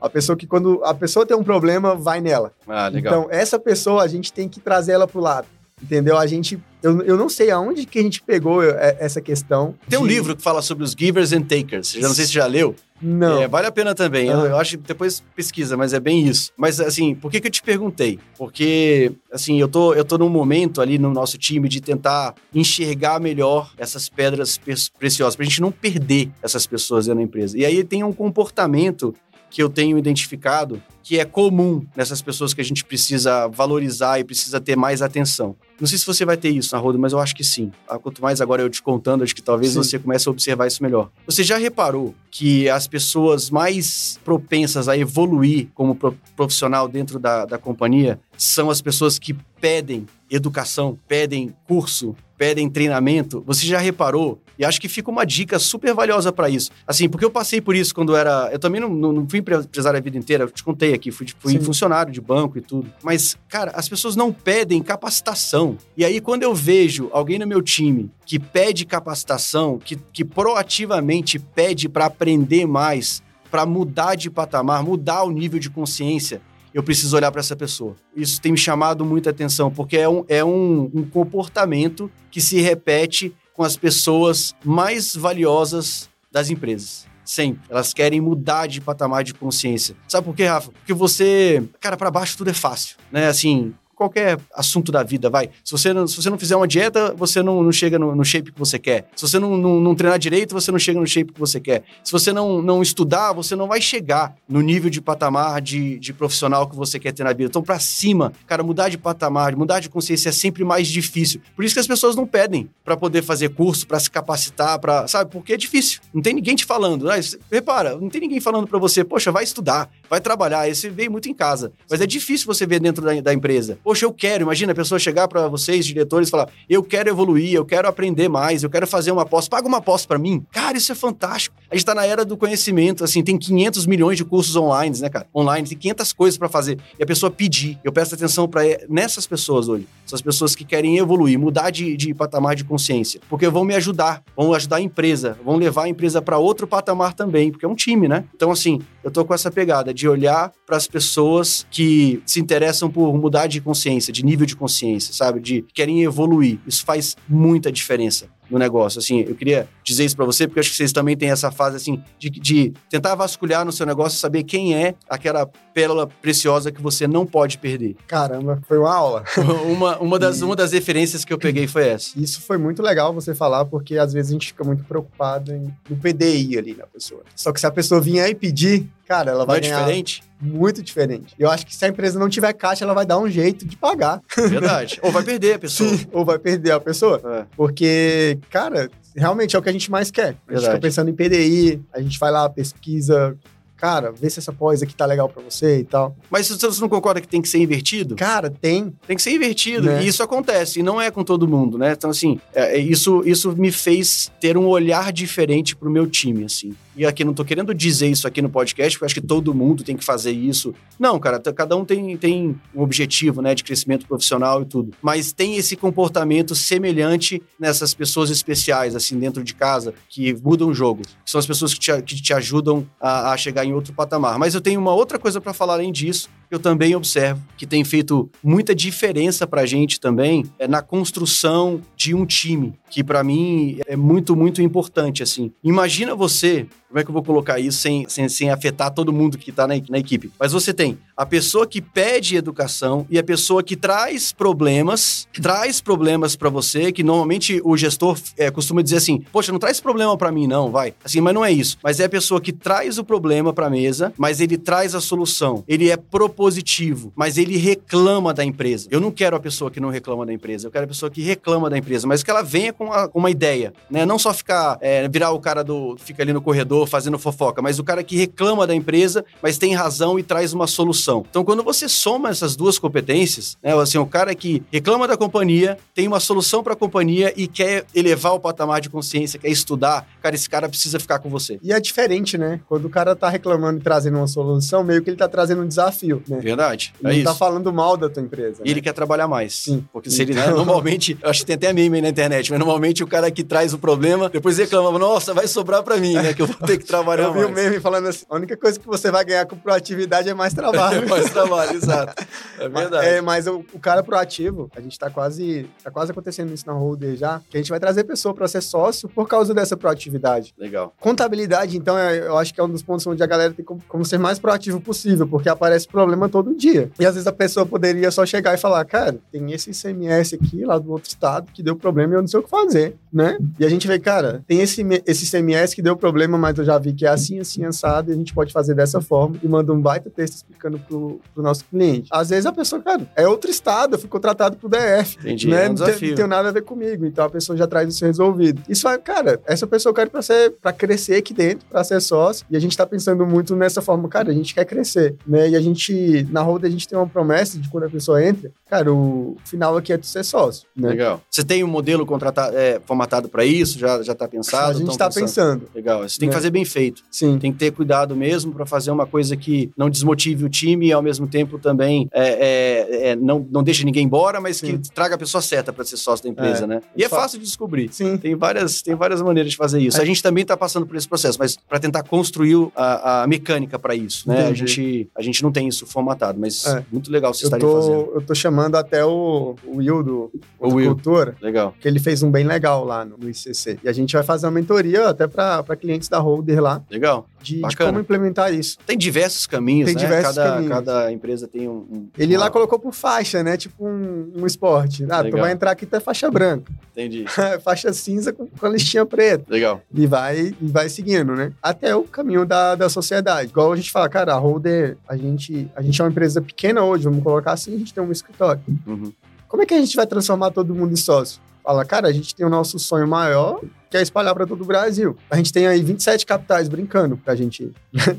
A pessoa que quando a pessoa tem um problema, vai nela. Ah, legal. Então, essa pessoa, a gente tem que trazer ela pro lado. Entendeu? A gente. Eu, eu não sei aonde que a gente pegou é, essa questão. Tem um de- livro que fala sobre os givers and takers. Eu não sei se você já leu. Não. É, vale a pena também. Eu, Ah. eu acho que depois pesquisa, mas é bem isso. Mas assim, por que, que eu te perguntei? Porque, assim, eu tô, eu tô num momento ali no nosso time de tentar enxergar melhor essas pedras pe- preciosas, pra gente não perder essas pessoas dentro da empresa. E aí tem um comportamento que eu tenho identificado que é comum nessas pessoas que a gente precisa valorizar e precisa ter mais atenção. Não sei se você vai ter isso na roda, mas eu acho que sim. Ah, Quanto mais agora eu te contando, acho que talvez Sim. você comece a observar isso melhor. Você já reparou que as pessoas mais propensas a evoluir como pro- profissional dentro da, da companhia são as pessoas que pedem educação, pedem curso, pedem treinamento? Você já reparou? E acho que fica uma dica super valiosa para isso. Assim, porque eu passei por isso quando era. Eu também não, não, não fui empresário a vida inteira, eu te contei aqui, fui, fui Sim. funcionário de banco e tudo. Mas, cara, as pessoas não pedem capacitação. E aí, quando eu vejo alguém no meu time que pede capacitação, que, que proativamente pede para aprender mais, para mudar de patamar, mudar o nível de consciência, eu preciso olhar para essa pessoa. Isso tem me chamado muita atenção, porque é um, é um, um comportamento que se repete com as pessoas mais valiosas das empresas. Sempre. Elas querem mudar de patamar de consciência. Sabe por quê, Rafa? Porque você. Cara, para baixo tudo é fácil. Né? Assim, qualquer assunto da vida, vai. Se você não, se você não fizer uma dieta, você não, não chega no, no shape que você quer. Se você não, não, não treinar direito, você não chega no shape que você quer. Se você não, não estudar, você não vai chegar no nível de patamar de, de profissional que você quer ter na vida. Então, pra cima, cara, mudar de patamar, mudar de consciência é sempre mais difícil. Por isso que as pessoas não pedem pra poder fazer curso, pra se capacitar, para sabe? Porque é difícil. Não tem ninguém te falando. Isso- repara, não tem ninguém falando pra você, poxa, vai estudar, vai trabalhar. Esse veio muito em casa. Mas é difícil você ver dentro da, da empresa. Poxa, eu quero. Imagina a pessoa chegar pra vocês, diretores, e falar: eu quero evoluir, eu quero aprender mais, eu quero fazer uma pós. Paga uma pós pra mim. Cara, isso é fantástico. A gente tá na era do conhecimento, assim, tem 500 milhões de cursos online, né, cara? Online, tem 500 coisas pra fazer. E a pessoa pedir. Eu presto atenção para nessas pessoas hoje. São as pessoas que querem evoluir, mudar de, de patamar de consciência. Porque vão me ajudar, vão ajudar a empresa, vão levar a empresa para outro patamar também, porque é um time, né? Então, assim, eu tô com essa pegada de olhar para as pessoas que se interessam por mudar de consciência, de nível de consciência, sabe? De querem evoluir. Isso faz muita diferença no negócio. Assim, eu queria dizer isso para você, porque acho que vocês também têm essa fase, assim, de, de tentar vasculhar no seu negócio, saber quem é aquela pérola preciosa que você não pode perder. Caramba, foi uma aula. uma, uma, das, uma das referências que eu peguei foi essa. Isso foi muito legal você falar, porque às vezes a gente fica muito preocupado em, no PDI ali na pessoa. Só que se a pessoa vier e pedir, cara, ela Não vai é ganhar diferente? muito diferente. Eu acho que se a empresa não tiver caixa, ela vai dar um jeito de pagar. Verdade. Ou vai perder a pessoa. Sim, ou vai perder a pessoa. É. Porque, cara, realmente é o que a gente mais quer. A gente Verdade. fica pensando em PDI, a gente vai lá, pesquisa, cara, vê se essa pós aqui tá legal pra você e tal. Mas você não concorda que tem que ser invertido? Cara, tem. Tem que ser invertido. Né? E isso acontece. E não é com todo mundo, né? Então, assim, é, é, isso, isso me fez ter um olhar diferente pro meu time, assim. E aqui, não tô querendo dizer isso aqui no podcast, porque acho que todo mundo tem que fazer isso. Não, cara, cada um tem, tem um objetivo, né, de crescimento profissional e tudo. Mas tem esse comportamento semelhante nessas pessoas especiais, assim, dentro de casa, que mudam o jogo. São as pessoas que te, que te ajudam a, a chegar em outro patamar. Mas eu tenho uma outra coisa para falar além disso, eu também observo, que tem feito muita diferença pra gente também, é na construção de um time, que pra mim é muito, muito importante, assim. Imagina você, como é que eu vou colocar isso sem, sem, sem afetar todo mundo que tá na, na equipe? Mas você tem a pessoa que pede educação e a pessoa que traz problemas, traz problemas pra você, que normalmente o gestor é, costuma dizer assim, poxa, não traz problema pra mim não, vai. Assim, mas não é isso. Mas é a pessoa que traz o problema pra mesa, mas ele traz a solução. Ele é propositivo, mas ele reclama da empresa. Eu não quero a pessoa que não reclama da empresa, eu quero a pessoa que reclama da empresa, mas que ela venha com uma, uma ideia, né? Não só ficar, é, virar o cara do, fica ali no corredor fazendo fofoca, mas o cara que reclama da empresa, mas tem razão e traz uma solução. Então, quando você soma essas duas competências, né? Assim, o cara que reclama da companhia, tem uma solução para a companhia e quer elevar o patamar de consciência, quer estudar, cara, esse cara precisa ficar com você. E é diferente, né? Quando o cara tá reclamando e trazendo uma solução, meio que ele tá trazendo um desafio, né? Verdade. É Não isso. tá falando mal da tua empresa. E ele né? quer trabalhar mais. Sim. Porque se ele, né, Então- normalmente, eu acho que tem até meme aí na internet, mas normalmente o cara que traz o problema, depois reclama, nossa, vai sobrar para mim, né? Que eu vou ter que trabalhar eu mais. Vi o meme falando assim, a única coisa que você vai ganhar com proatividade é mais trabalho. é mais trabalho, exato. É verdade. É, mas o, o, cara proativo, a gente tá quase, tá quase acontecendo isso na Holder já, que a gente vai trazer pessoa para ser sócio por causa dessa proatividade. Legal. Contabilidade, então, é, eu acho que é um dos pontos onde a galera tem como, como ser mais proativo possível, porque aparece problema todo dia. E às vezes a pessoa poderia só chegar e falar, cara, tem esse ICMS aqui lá do outro estado que deu problema e eu não sei o que fazer, né? E a gente vê, cara, tem esse, esse ICMS que deu problema, mas eu já vi que é assim, assim, assado, e a gente pode fazer dessa forma e manda um baita texto explicando pro, pro nosso cliente. Às vezes a pessoa, cara, é outro estado, eu fui contratado pro DF. Entendi, né? é um não, tem, não tem nada a ver comigo. Então a pessoa já traz isso resolvido. Isso é, cara, essa pessoa quer para ser para crescer aqui dentro, para ser sócio, e a gente tá pensando muito nessa forma, cara, a gente quer crescer, né? E a gente na roda a gente tem uma promessa de quando a pessoa entra, cara, o final aqui é de ser sócio, né? Legal. Você tem um modelo contratado, é, formatado para isso? Já já tá pensado? A gente tá pensando. pensando. Legal. Você tem né? que fazer bem feito. Sim. Tem que ter cuidado mesmo para fazer uma coisa que não desmotive o time e ao mesmo tempo também é, é, é, não, não deixe ninguém embora, mas Sim. que traga a pessoa certa para ser sócio da empresa, é. né? E é fácil de descobrir. Sim. Tem várias, tem várias maneiras de fazer isso. A gente também está passando por esse processo, mas para tentar construir a, a mecânica para isso, né? A gente, a gente não tem isso formatado, mas é. muito legal vocês estarem fazendo. Eu tô chamando até o, o Will do, o Will. Cultura. Legal. Que ele fez um bem legal lá no, no ICC. E a gente vai fazer uma mentoria até para clientes da Holder lá. Legal. De, de, como implementar isso. Tem diversos caminhos, tem né? Diversos cada, caminhos. cada empresa tem um. um ele uma... lá colocou por faixa, né? Tipo um, um esporte. Ah, Legal. tu vai entrar aqui, tu é faixa branca. Entendi. faixa cinza com, com a listinha preta. Legal. E vai, e vai seguindo, né? Até o caminho da, da sociedade. Igual a gente fala, cara, a Holder, a gente, a gente é uma empresa pequena hoje, vamos colocar assim, a gente tem um escritório. Uhum. Como é que a gente vai transformar todo mundo em sócio? Fala, cara, a gente tem o nosso sonho maior, que é espalhar para todo o Brasil. A gente tem aí 27 capitais brincando pra gente ir.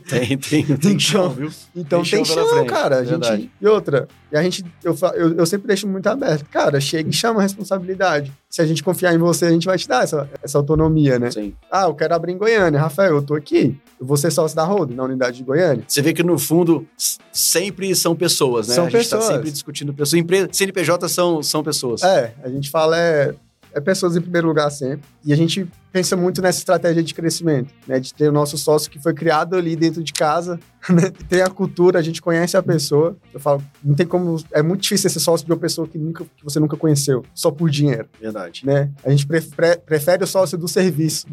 Tem, tem, tem chão, viu? Então tem, tem chão, cara. A gente, e outra, e a gente, eu, eu, eu, sempre deixo muito aberto. Cara, chega e chama a responsabilidade. Se a gente confiar em você, a gente vai te dar essa, essa autonomia, né? Sim. Ah, eu quero abrir em Goiânia. Rafael, eu tô aqui. Eu vou ser sócio da Road, na unidade de Goiânia. Você vê que, no fundo, sempre são pessoas, né? São a gente pessoas. tá sempre discutindo pessoas. Empresa, CNPJ são, são pessoas. É, a gente fala é é pessoas em primeiro lugar sempre. E a gente pensa muito nessa estratégia de crescimento, né? De ter o nosso sócio que foi criado ali dentro de casa, né? Tem a cultura, a gente conhece a pessoa. Eu falo, não tem como... É muito difícil ser sócio de uma pessoa que, nunca, que você nunca conheceu, só por dinheiro. Verdade. Né? A gente prefere, prefere o sócio do serviço.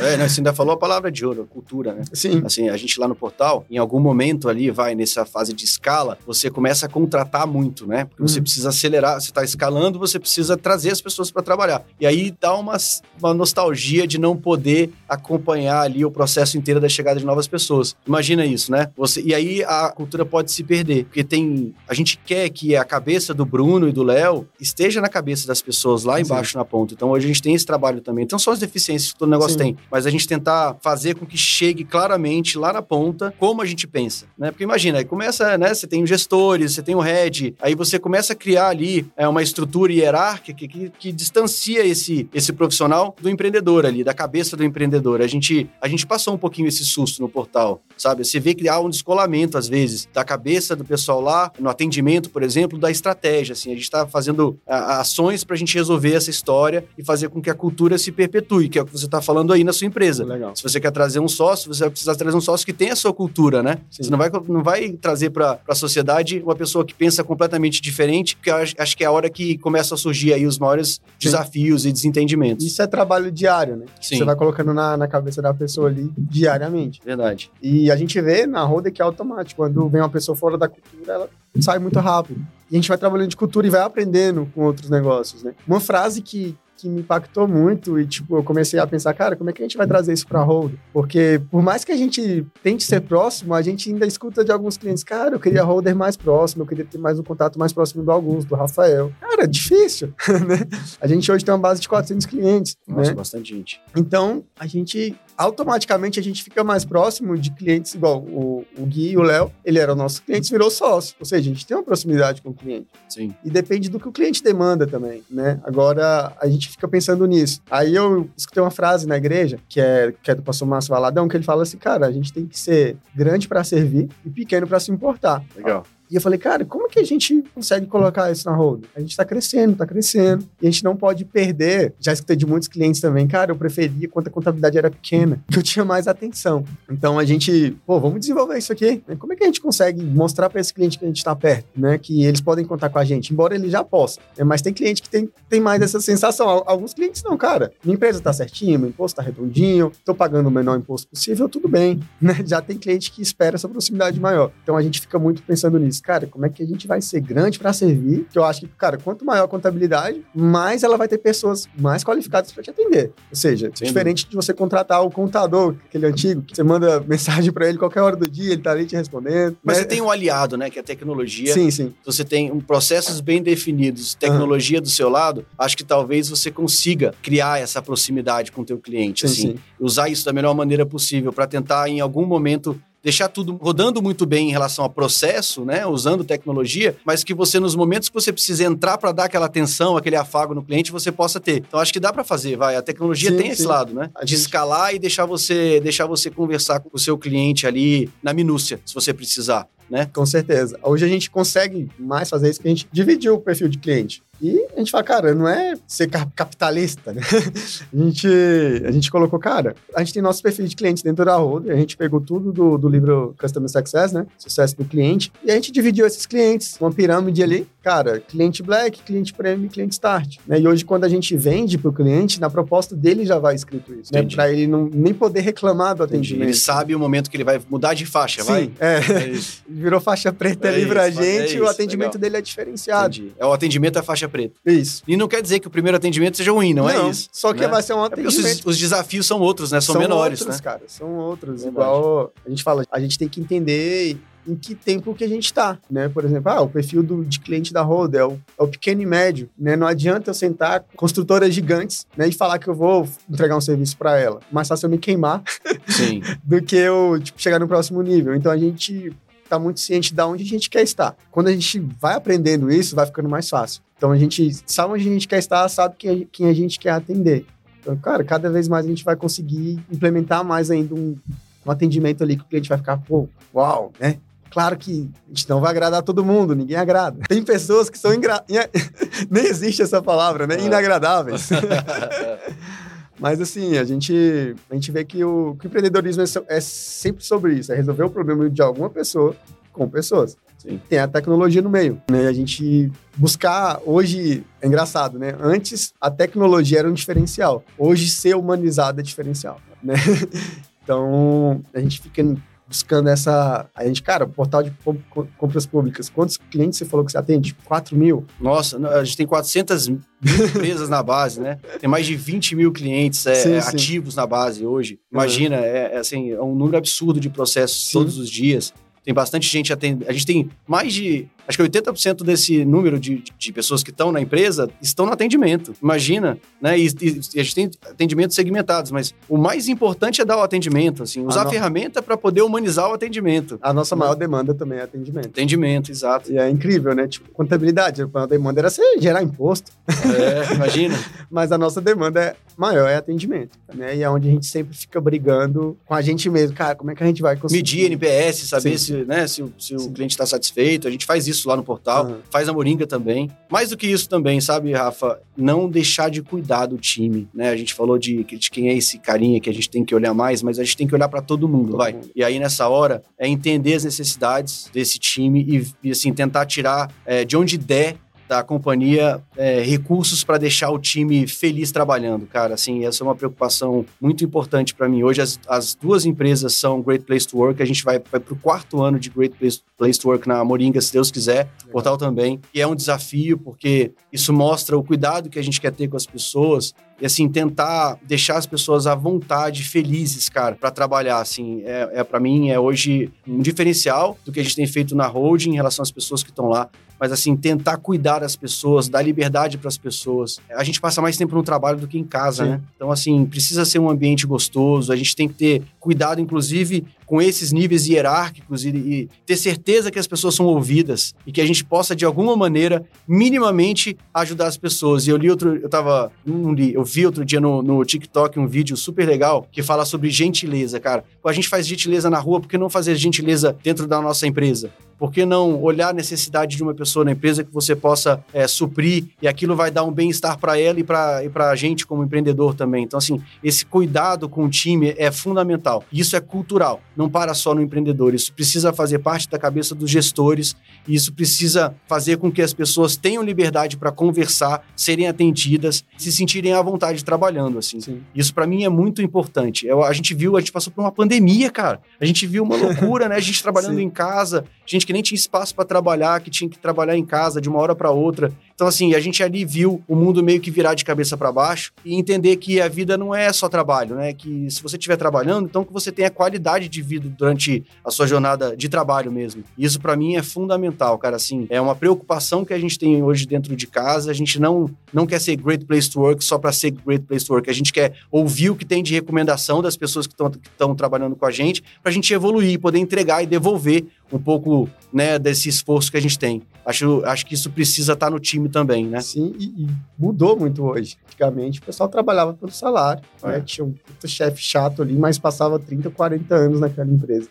É, é né? Você ainda falou a palavra de ouro, cultura, né? Sim. Assim, a gente lá no portal, em algum momento ali, vai nessa fase de escala, você começa a contratar muito, né? Porque uhum. você precisa acelerar, você está escalando, você precisa trazer as pessoas para trabalhar. E aí dá uma, uma nostalgia de não poder acompanhar ali o processo inteiro da chegada de novas pessoas. Imagina isso, né? Você, e aí a cultura pode se perder, porque tem. A gente quer que a cabeça do Bruno e do Léo esteja na cabeça das pessoas lá embaixo Sim. na ponta. Então hoje a gente tem esse trabalho também. Então são as deficiências que todo negócio Sim. tem. Mas a gente tentar fazer com que chegue claramente lá na ponta como a gente pensa, né? Porque imagina, aí começa, né? Você tem os gestores, você tem o head, aí você começa a criar ali é, uma estrutura hierárquica que, que, que distancia esse, esse profissional do empreendedor ali, da cabeça do empreendedor. A gente, a gente passou um pouquinho esse susto no portal, sabe? Você vê que há um descolamento, às vezes, da cabeça do pessoal lá, no atendimento, por exemplo, da estratégia. Assim, a gente está fazendo a, ações para a gente resolver essa história e fazer com que a cultura se perpetue, que é o que você está falando aí na sua empresa. Legal. Se você quer trazer um sócio, você vai precisar trazer um sócio que tenha a sua cultura, né? Sim. Você não vai, não vai trazer para a sociedade uma pessoa que pensa completamente diferente, porque eu acho, acho que é a hora que começam a surgir aí os maiores Sim. desafios e desentendimentos. Isso é trabalho diário, né? Sim. Você vai colocando na, na cabeça da pessoa ali diariamente. Verdade. E a gente vê na roda que é automático. Quando vem uma pessoa fora da cultura, ela sai muito rápido. E a gente vai trabalhando de cultura e vai aprendendo com outros negócios, né? Uma frase que, que me impactou muito e, tipo, eu comecei a pensar, cara, como é que a gente vai trazer isso pra Hold? Porque, por mais que a gente tente ser próximo, a gente ainda escuta de alguns clientes, cara, eu queria Holder mais próximo, eu queria ter mais um contato mais próximo do Augusto, do Rafael. Cara, é difícil, né? A gente hoje tem uma base de 400 clientes, Nossa, né? bastante gente. Então, a gente automaticamente a gente fica mais próximo de clientes igual o, o Gui e o Léo, ele era o nosso cliente, virou sócio. Ou seja, a gente tem uma proximidade com o cliente. Sim. E depende do que o cliente demanda também, né? Agora, a gente fica pensando nisso. Aí eu escutei uma frase na igreja, que é, que é do pastor Márcio Valadão, que ele fala assim, cara, a gente tem que ser grande para servir e pequeno para se importar. Legal. E eu falei, cara, como que a gente consegue colocar isso na roda? A gente está crescendo, está crescendo, e a gente não pode perder. Já escutei de muitos clientes também, cara, eu preferia quando a contabilidade era pequena, que eu tinha mais atenção. Então a gente, pô, vamos desenvolver isso aqui. Né? Como é que a gente consegue mostrar para esse cliente que a gente está perto, né? Que eles podem contar com a gente, embora ele já possa. Né? Mas tem cliente que tem, tem mais essa sensação. Alguns clientes não, cara. Minha empresa está certinha, meu imposto está redondinho, estou pagando o menor imposto possível, tudo bem. Né? Já tem cliente que espera essa proximidade maior. Então a gente fica muito pensando nisso. Cara, como é que a gente vai ser grande para servir? Que eu acho que, cara, quanto maior a contabilidade, mais ela vai ter pessoas mais qualificadas para te atender. Ou seja, Sim. diferente de você contratar o contador, aquele antigo, que você manda mensagem para ele qualquer hora do dia, ele tá ali te respondendo. Mas né? você tem um aliado, né, que é a tecnologia. Sim, sim. Você tem um processos bem definidos, tecnologia uhum. do seu lado, acho que talvez você consiga criar essa proximidade com o teu cliente, sim, assim, sim. usar isso da melhor maneira possível para tentar em algum momento deixar tudo rodando muito bem em relação ao processo, né, usando tecnologia, mas que você nos momentos que você precisa entrar para dar aquela atenção, aquele afago no cliente, você possa ter. Então acho que dá para fazer, vai. A tecnologia sim, tem sim. esse lado, né? A de gente... escalar e deixar você deixar você conversar com o seu cliente ali na minúcia, se você precisar. Né? Com certeza. Hoje a gente consegue mais fazer isso que a gente dividiu o perfil de cliente. E a gente fala, cara, não é ser capitalista, né? A gente, a gente colocou, cara, a gente tem nosso perfil de cliente dentro da Roda, a gente pegou tudo do, do livro Customer Success, né? Sucesso do cliente, e a gente dividiu esses clientes, uma pirâmide ali, cara, cliente Black, cliente Premium e cliente Start. Né? E hoje, quando a gente vende para o cliente, na proposta dele já vai escrito isso, né? Entendi. né? Para ele não, nem poder reclamar do atendimento. Entendi. Ele sabe o momento que ele vai mudar de faixa, Sim, vai? É. é Virou faixa preta é ali pra gente, é isso, o atendimento legal. dele é diferenciado. Entendi. É o atendimento à faixa preta. Isso. E não quer dizer que o primeiro atendimento seja ruim, não, é não é isso. Só que né? vai ser um é atendimento. Os, os, desafios são outros, né? São, são menores, outros, né? cara. São outros. Verdade. Igual a gente fala, a gente tem que entender em que tempo que a gente está, né? Por exemplo, ah, o perfil do, de cliente da Roda é o, é o pequeno e médio, né? Não adianta eu sentar construtoras gigantes, né? E falar que eu vou entregar um serviço para ela. Mais fácil eu me queimar do que eu tipo, chegar no próximo nível. Então a gente está muito ciente de onde a gente quer estar. Quando a gente vai aprendendo isso, vai ficando mais fácil. Então a gente sabe onde a gente quer estar, sabe quem, quem a gente quer atender. Então, cara, cada vez mais a gente vai conseguir implementar mais ainda um, um atendimento ali que o cliente vai ficar, pô, uau, né? Claro que a gente não vai agradar todo mundo, ninguém agrada. Tem pessoas que são ingra... nem existe essa palavra, né? É. Inagradáveis. Mas assim, a gente, a gente vê que o, que o empreendedorismo é, é, sempre sobre isso, é resolver o problema de alguma pessoa com pessoas. Sim. Tem a tecnologia no meio, né? A gente buscar hoje é engraçado, né? Antes a tecnologia era um diferencial. Hoje ser humanizado é diferencial, né? Então, a gente fica buscando essa. A gente, cara, portal de compras públicas, quantos clientes você falou que você atende? 4 mil? Nossa, a gente tem 400 mil empresas na base, né? Tem mais de 20 mil clientes é, sim, sim. ativos na base hoje. Imagina, uhum. é, é, assim, é um número absurdo de processos sim. todos os dias. Tem bastante gente atendendo. A gente tem mais de Acho que 80% desse número de, de pessoas que estão na empresa estão no atendimento. Imagina, né? E, e, a gente tem atendimentos segmentados, mas o mais importante é dar o atendimento, assim, usar a, no... a ferramenta para poder humanizar o atendimento. A nossa maior demanda também é atendimento. Atendimento, exato. E é incrível, né? Tipo, contabilidade, a demanda era você gerar imposto. É, imagina. mas a nossa demanda é maior é atendimento, né? E é onde a gente sempre fica brigando com a gente mesmo. Cara, como é que a gente vai conseguir? Medir NPS, saber se, né, se, se o cliente está satisfeito. A gente faz isso lá no portal, uhum. faz a Moringa também. Mais do que isso também, sabe, Rafa? Não deixar de cuidar do time, né? A gente falou de, de quem é esse carinha que a gente tem que olhar mais, mas a gente tem que olhar para todo mundo, todo vai. Mundo. E aí, nessa hora, é entender as necessidades desse time e, e assim, tentar tirar é, de onde der da companhia é, recursos para deixar o time feliz trabalhando, cara. Assim, essa é uma preocupação muito importante para mim. Hoje as, as, duas empresas são Great Place to Work. A gente vai, vai para o quarto ano de Great Place, Place, to Work na Moringa, se Deus quiser. O portal também. E é um desafio porque isso mostra o cuidado que a gente quer ter com as pessoas e assim tentar deixar as pessoas à vontade, felizes, cara, para trabalhar. Assim, é, é para mim é hoje um diferencial do que a gente tem feito na holding em relação às pessoas que estão lá mas assim, tentar cuidar das pessoas, dar liberdade para as pessoas. A gente passa mais tempo no trabalho do que em casa, Sim. né? Então, assim, precisa ser um ambiente gostoso, a gente tem que ter cuidado, inclusive, com esses níveis hierárquicos e, e, ter certeza que as pessoas são ouvidas e que a gente possa, de alguma maneira, minimamente ajudar as pessoas. E eu li outro, eu tava, não li, eu vi outro dia no, no TikTok um vídeo super legal que fala sobre gentileza, cara. A gente faz gentileza na rua, por que não fazer gentileza dentro da nossa empresa? Por que não olhar a necessidade de uma pessoa na empresa que você possa é, suprir e aquilo vai dar um bem-estar para ela e para e a gente como empreendedor também. Então, assim, esse cuidado com o time é fundamental. Isso é cultural, não para só no empreendedor. Isso precisa fazer parte da cabeça dos gestores e isso precisa fazer com que as pessoas tenham liberdade para conversar, serem atendidas, se sentirem à vontade trabalhando, assim. Sim. Isso para mim é muito importante. Eu, a gente viu, a gente passou por uma pandemia, cara. A gente viu uma loucura, né? A gente trabalhando Sim. em casa, gente que nem tinha espaço para trabalhar, que tinha que trabalhar em casa de uma hora para outra. Então, assim, a gente ali viu o mundo meio que virar de cabeça para baixo e entender que a vida não é só trabalho, né? Que se você estiver trabalhando, então que você tenha qualidade de vida durante a sua jornada de trabalho mesmo. Isso para mim é fundamental, cara. Assim, é uma preocupação que a gente tem hoje dentro de casa. A gente não, não quer ser great place to work só para ser great place to work. A gente quer ouvir o que tem de recomendação das pessoas que estão trabalhando com a gente para a gente evoluir, poder entregar e devolver um pouco né, desse esforço que a gente tem. Acho, acho que isso precisa estar tá no time também, né? Sim, e, e mudou muito hoje. Antigamente o pessoal trabalhava pelo salário, né? é. né? tinha um chefe chato ali, mas passava 30, 40 anos naquela empresa.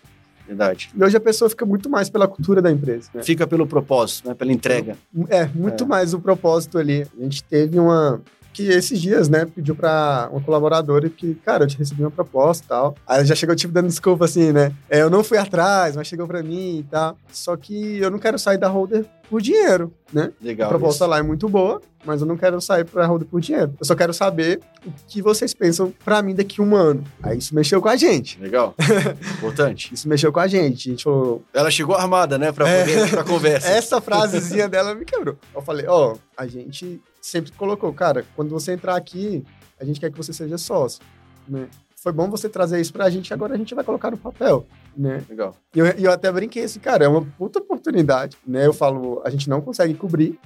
Verdade. E hoje a pessoa fica muito mais pela cultura da empresa. Né? Fica pelo propósito, né? pela entrega. É, muito é. mais o propósito ali. A gente teve uma, que esses dias, né, pediu pra uma colaboradora que, cara, eu te recebi uma proposta e tal. Aí já chegou, tipo, dando desculpa assim, né? É, eu não fui atrás, mas chegou pra mim e tal. Só que eu não quero sair da holder por dinheiro, né? Legal. A proposta isso. lá é muito boa, mas eu não quero sair pra holder por dinheiro. Eu só quero saber o que vocês pensam pra mim daqui a um ano. Aí isso mexeu com a gente. Legal. Importante. Isso mexeu com a gente. A gente falou... Ela chegou armada, né, pra, poder, é... pra conversa. Essa frasezinha dela me quebrou. Eu falei, ó, oh, a gente sempre colocou, cara, quando você entrar aqui, a gente quer que você seja sócio, né? Foi bom você trazer isso pra gente, agora a gente vai colocar no papel, né? Legal. E eu, eu até brinquei assim, cara, é uma puta oportunidade, né? Eu falo, a gente não consegue cobrir.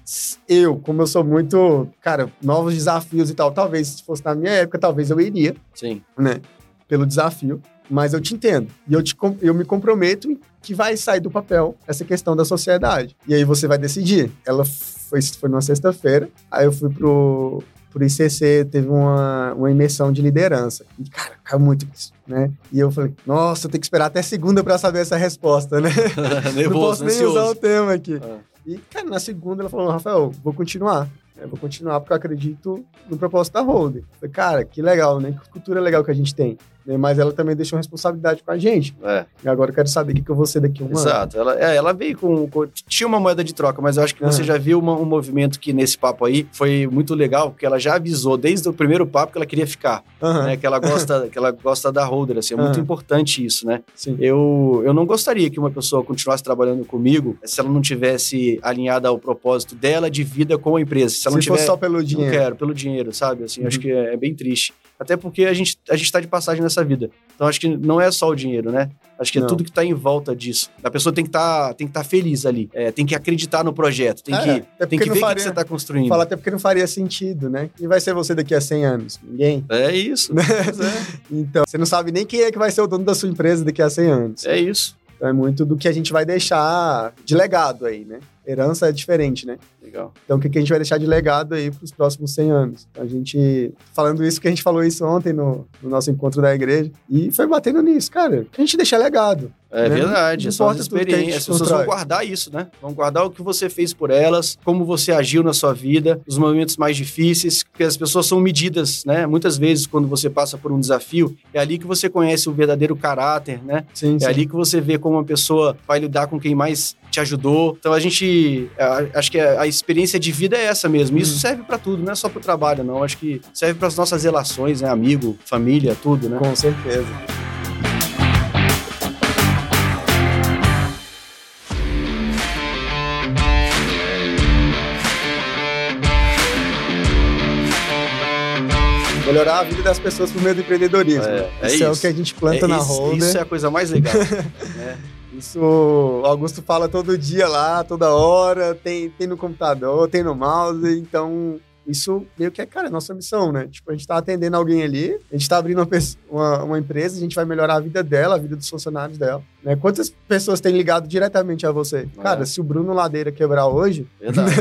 Eu, como eu sou muito, cara, novos desafios e tal, talvez se fosse na minha época, talvez eu iria. Sim. Né? Pelo desafio. Mas eu te entendo. E eu, te, eu me comprometo que vai sair do papel essa questão da sociedade. E aí você vai decidir. Ela foi, foi numa sexta-feira, aí eu fui pro, pro ICC, teve uma, uma imersão de liderança. E, cara, caiu muito isso, né? E eu falei, nossa, eu tenho que esperar até segunda para saber essa resposta, né? Nervoso, Não posso nem ansioso. usar o tema aqui. Ah. E, cara, na segunda ela falou, Rafael, vou continuar. Eu vou continuar porque eu acredito no propósito da Holder. Falei, cara, que legal, né? Que cultura legal que a gente tem. Né? Mas ela também deixou responsabilidade com a gente. É. E agora eu quero saber o que, que eu vou ser daqui a um Exato. ano. Exato. Ela, é, ela veio com, com, Tinha uma moeda de troca, mas eu acho que você já viu uma, um movimento que nesse papo aí foi muito legal, porque ela já avisou desde o primeiro papo que ela queria ficar. Uhum. Né? Que, ela gosta, que ela gosta da holder. Assim, é muito importante isso, né? Sim. Eu, eu não gostaria que uma pessoa continuasse trabalhando comigo se ela não tivesse alinhada ao propósito dela de vida com a empresa. Se ela se não tiver, só pelo dinheiro. Não quero, pelo dinheiro, sabe? Assim, uhum. acho que é, é bem triste. Até porque a gente, a gente tá de passagem nessa vida. Então acho que não é só o dinheiro, né? Acho que é não. tudo que está em volta disso. A pessoa tem que tá, estar tá feliz ali, é, tem que acreditar no projeto, tem é, que, tem que ver o que você está construindo. Fala até porque não faria sentido, né? E vai ser você daqui a 100 anos? Ninguém? É isso. É. então, você não sabe nem quem é que vai ser o dono da sua empresa daqui a 100 anos. É isso. Então, é muito do que a gente vai deixar de legado aí, né? Herança é diferente, né? Legal. Então, o que a gente vai deixar de legado aí para os próximos 100 anos? A gente, falando isso, que a gente falou isso ontem no, no nosso encontro da igreja, e foi batendo nisso, cara, a gente deixa legado. É né? verdade, não são as experiências. As pessoas vão guardar isso, né? Vão guardar o que você fez por elas, como você agiu na sua vida, os momentos mais difíceis, porque as pessoas são medidas, né? Muitas vezes, quando você passa por um desafio, é ali que você conhece o verdadeiro caráter, né? Sim, é sim. ali que você vê como uma pessoa vai lidar com quem mais te ajudou. Então a gente, acho que a experiência de vida é essa mesmo. Isso uhum. serve para tudo, não é só para o trabalho, não. Acho que serve para as nossas relações, né? Amigo, família, tudo, né? Com certeza. Melhorar a vida das pessoas por meio do empreendedorismo. É, é isso, isso, é o que a gente planta é na roda. Isso é a coisa mais legal. né? Isso o Augusto fala todo dia lá, toda hora, tem, tem no computador, tem no mouse, então isso meio que é, cara, nossa missão, né? Tipo, a gente tá atendendo alguém ali, a gente tá abrindo uma, uma, uma empresa, a gente vai melhorar a vida dela, a vida dos funcionários dela. Né? Quantas pessoas têm ligado diretamente a você? É. Cara, se o Bruno Ladeira quebrar hoje. Verdade.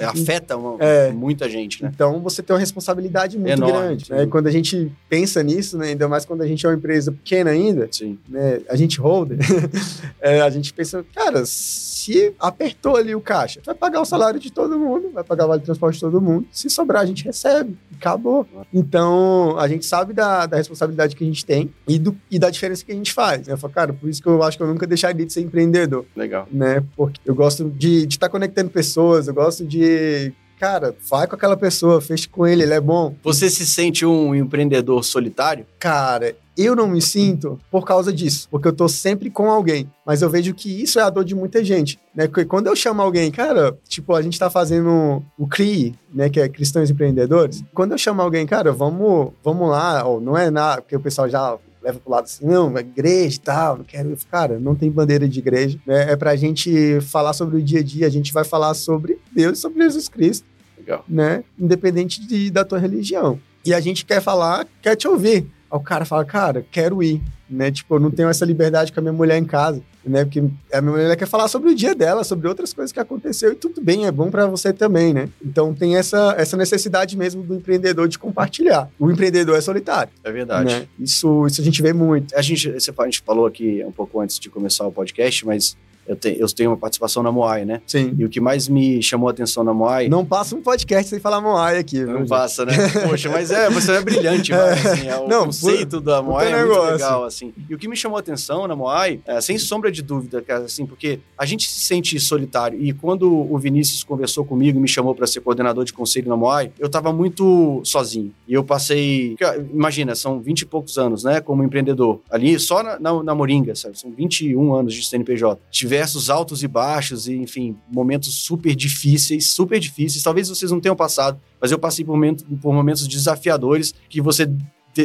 é, é, afeta uma, é, muita gente, né? Então você tem uma responsabilidade muito Enorme, grande. Né? E quando a gente pensa nisso, né? ainda mais quando a gente é uma empresa pequena ainda, sim. Né? a gente holder, é, a gente pensa, cara, se apertou ali o caixa, vai pagar o salário de todo mundo, vai pagar o vale de transporte de todo mundo. Se sobrar, a gente recebe. Acabou. Então, a gente sabe da, da responsabilidade que a gente tem e, do, e da diferença que a gente faz. Né? Eu falo, cara, por isso que eu acho que eu nunca deixaria de ser empreendedor. Legal. Né? Porque eu gosto de estar tá conectando pessoas, eu gosto de cara, vai com aquela pessoa, feche com ele, ele é bom. Você se sente um empreendedor solitário? Cara, eu não me sinto por causa disso, porque eu tô sempre com alguém. Mas eu vejo que isso é a dor de muita gente, né? Porque quando eu chamo alguém, cara, tipo, a gente tá fazendo o CRI, né? Que é Cristãos Empreendedores. Quando eu chamo alguém, cara, vamos, vamos lá, ou não é nada, porque o pessoal já leva pro lado assim, não, é igreja e tal, não quero. Cara, não tem bandeira de igreja. Né? É pra gente falar sobre o dia a dia, a gente vai falar sobre Deus e sobre Jesus Cristo. Legal. Né? Independente de, da tua religião. E a gente quer falar, quer te ouvir. Aí o cara fala, cara, quero ir, né? Tipo, eu não tenho essa liberdade com a minha mulher em casa, né? Porque a minha mulher quer falar sobre o dia dela, sobre outras coisas que aconteceu e tudo bem, é bom para você também, né? Então tem essa, essa necessidade mesmo do empreendedor de compartilhar. O empreendedor é solitário. É verdade. Né? Isso, isso a gente vê muito. A gente, a gente falou aqui um pouco antes de começar o podcast, mas eu, te, eu tenho uma participação na Moai, né? Sim. E o que mais me chamou a atenção na Moai. Não passa um podcast sem falar Moai aqui, Não viu, passa, né? Poxa, mas é, você é brilhante, é. assim, é, o Não, conceito por, da Moai é muito legal, assim. E o que me chamou a atenção na Moai, é, sem sombra de dúvida, cara, assim, porque a gente se sente solitário. E quando o Vinícius conversou comigo e me chamou para ser coordenador de conselho na Moai, eu tava muito sozinho. E eu passei, imagina, são 20 e poucos anos, né, como empreendedor. Ali, só na, na, na Moringa, sabe? São 21 anos de CNPJ. Tiver diversos altos e baixos, e, enfim, momentos super difíceis, super difíceis. Talvez vocês não tenham passado, mas eu passei por momentos, por momentos desafiadores que você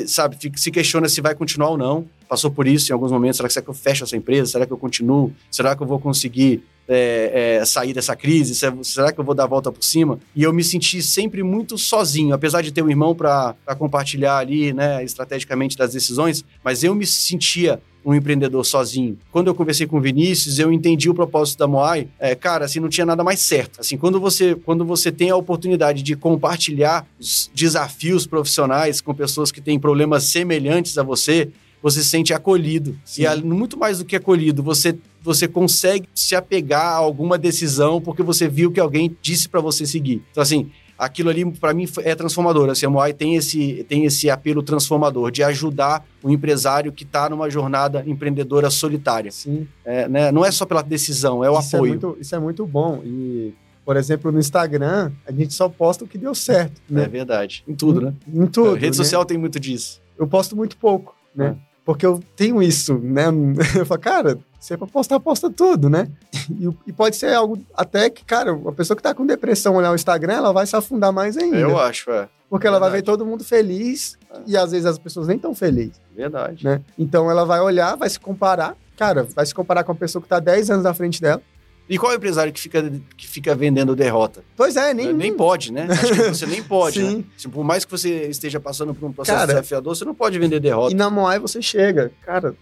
sabe, se questiona se vai continuar ou não. Passou por isso em alguns momentos. Será que, será que eu fecho essa empresa? Será que eu continuo? Será que eu vou conseguir é, é, sair dessa crise? Será que eu vou dar a volta por cima? E eu me senti sempre muito sozinho, apesar de ter um irmão para compartilhar ali, né, estrategicamente das decisões, mas eu me sentia um empreendedor sozinho. Quando eu conversei com o Vinícius, eu entendi o propósito da Moai. É, cara, assim, não tinha nada mais certo. Assim, quando você, quando você tem a oportunidade de compartilhar os desafios profissionais com pessoas que têm problemas semelhantes a você, você se sente acolhido. Sim. E muito mais do que acolhido, você, você consegue se apegar a alguma decisão porque você viu que alguém disse para você seguir. Então, assim, aquilo ali para mim é transformador. A Moai tem esse, tem esse apelo transformador de ajudar o empresário que está numa jornada empreendedora solitária. Sim. É, né? Não é só pela decisão, é o isso é apoio. É muito, isso é muito bom. E, por exemplo, no Instagram, a gente só posta o que deu certo. Né? É verdade. Em tudo, né? Em tudo. A rede né? social tem muito disso. Eu posto muito pouco, né? É. Porque eu tenho isso, né? Eu falo, cara, se é pra postar, posta tudo, né? E, e, pode ser algo até que, cara, a pessoa que tá com depressão olhar o Instagram, ela vai se afundar mais ainda. Eu acho, é. Porque ela vai ver todo mundo feliz é. e às vezes as pessoas nem tão felizes. Verdade. Né? Então ela vai olhar, vai se comparar. Cara, vai se comparar com a pessoa que tá 10 anos na frente dela. E qual é o empresário que fica, que fica vendendo derrota? Pois é, nem. Nem pode, né? Acho que você nem pode, Sim. né? Tipo, por mais que você esteja passando por um processo cara, desafiador, você não pode vender derrota. E na Moai você chega, cara.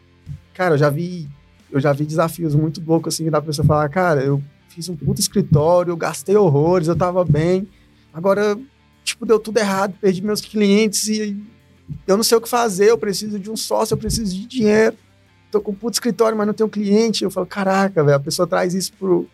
Cara, eu já vi. Eu já vi desafios muito loucos assim da pessoa falar, cara, eu fiz um puto escritório, eu gastei horrores, eu tava bem. Agora, tipo, deu tudo errado, perdi meus clientes e eu não sei o que fazer, eu preciso de um sócio, eu preciso de dinheiro tô com um puto escritório, mas não tenho cliente. Eu falo, caraca, velho, a pessoa traz isso pro,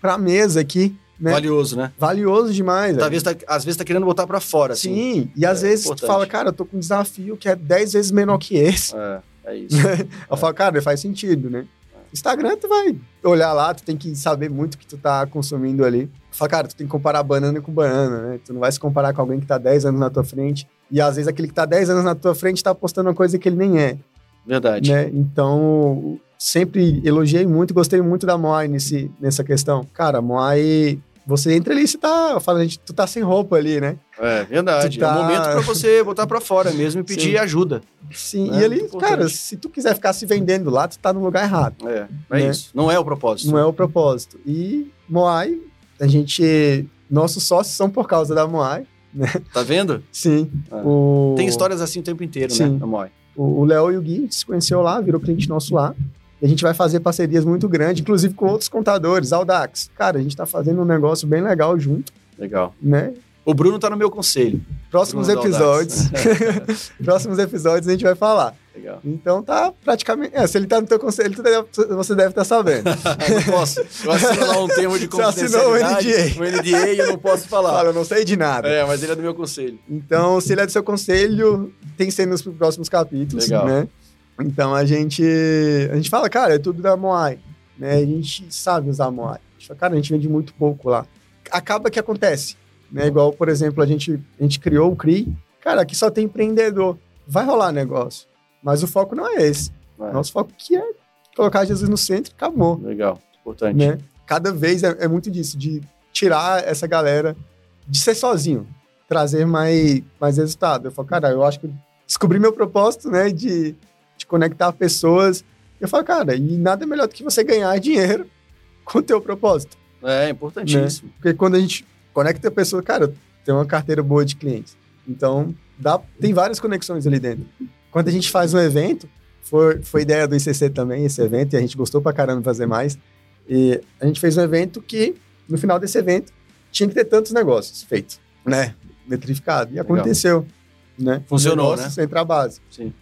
pra mesa aqui. Né? Valioso, né? Valioso demais. Talvez tá, às vezes tá querendo botar para fora, assim. Sim, e às é vezes importante. tu fala, cara, eu tô com um desafio que é 10 vezes menor que esse. É, é isso. eu é. falo, cara, faz sentido, né? Instagram, tu vai olhar lá, tu tem que saber muito o que tu tá consumindo ali. Fala, cara, tu tem que comparar banana com banana, né? Tu não vai se comparar com alguém que tá 10 anos na tua frente. E às vezes aquele que tá 10 anos na tua frente tá postando uma coisa que ele nem é. Verdade. Né? Então, sempre elogiei muito, gostei muito da Moai nesse, nessa questão. Cara, Moai, você entra ali e você tá, fala, tu tá sem roupa ali, né? É, verdade. Tá... É um momento para você botar para fora mesmo e pedir Sim. ajuda. Sim, né? e ali, cara, se tu quiser ficar se vendendo lá, tu tá no lugar errado. É, é né? isso. Não é o propósito. Não é o propósito. E Moai, a gente, nossos sócios são por causa da Moai, Tá vendo? Sim. Ah. O... Tem histórias assim o tempo inteiro, Sim. né, na Moai? O Léo e o Gui se conheceu lá, virou cliente nosso lá. E a gente vai fazer parcerias muito grandes, inclusive com outros contadores, Audax. Cara, a gente tá fazendo um negócio bem legal junto, Legal. né? O Bruno tá no meu conselho. Próximos Bruno episódios. Próximos episódios a gente vai falar. Legal. Então tá praticamente. É, se ele tá no teu conselho, deve- você deve estar sabendo. Eu não posso. Eu assino lá um termo de Você assinou o confidencialidade. NDA. O NDA eu não posso falar. Fala, eu não sei de nada. É, mas ele é do meu conselho. Então, se ele é do seu conselho, tem que ser nos próximos capítulos, Legal. né? Então a gente a gente fala, cara, é tudo da Moai, né? A gente sabe usar a Moai. Cara, a gente vende muito pouco lá. Acaba que acontece, né? Igual, por exemplo, a gente a gente criou o CRI. Cara, aqui só tem empreendedor. Vai rolar negócio. Mas o foco não é esse. Vai. Nosso foco aqui é colocar Jesus no centro e acabou, Legal. Importante. né? Cada vez é, é muito disso, de tirar essa galera de ser sozinho, trazer mais, mais resultado. Eu falo, cara, eu acho que descobri meu propósito, né, de, de conectar pessoas. Eu falo, cara, e nada melhor do que você ganhar dinheiro com o teu propósito. É, importantíssimo. Porque quando a gente conecta a pessoa, cara, tem uma carteira boa de clientes. Então, dá, tem várias conexões ali dentro. Quando a gente faz um evento, foi, foi ideia do ICC também, esse evento, e a gente gostou pra caramba de fazer mais. E a gente fez um evento que, no final desse evento, tinha que ter tantos negócios feitos, né? Metrificado. E Legal. aconteceu, né? Funcionou, Negócios Entra a base. Sim.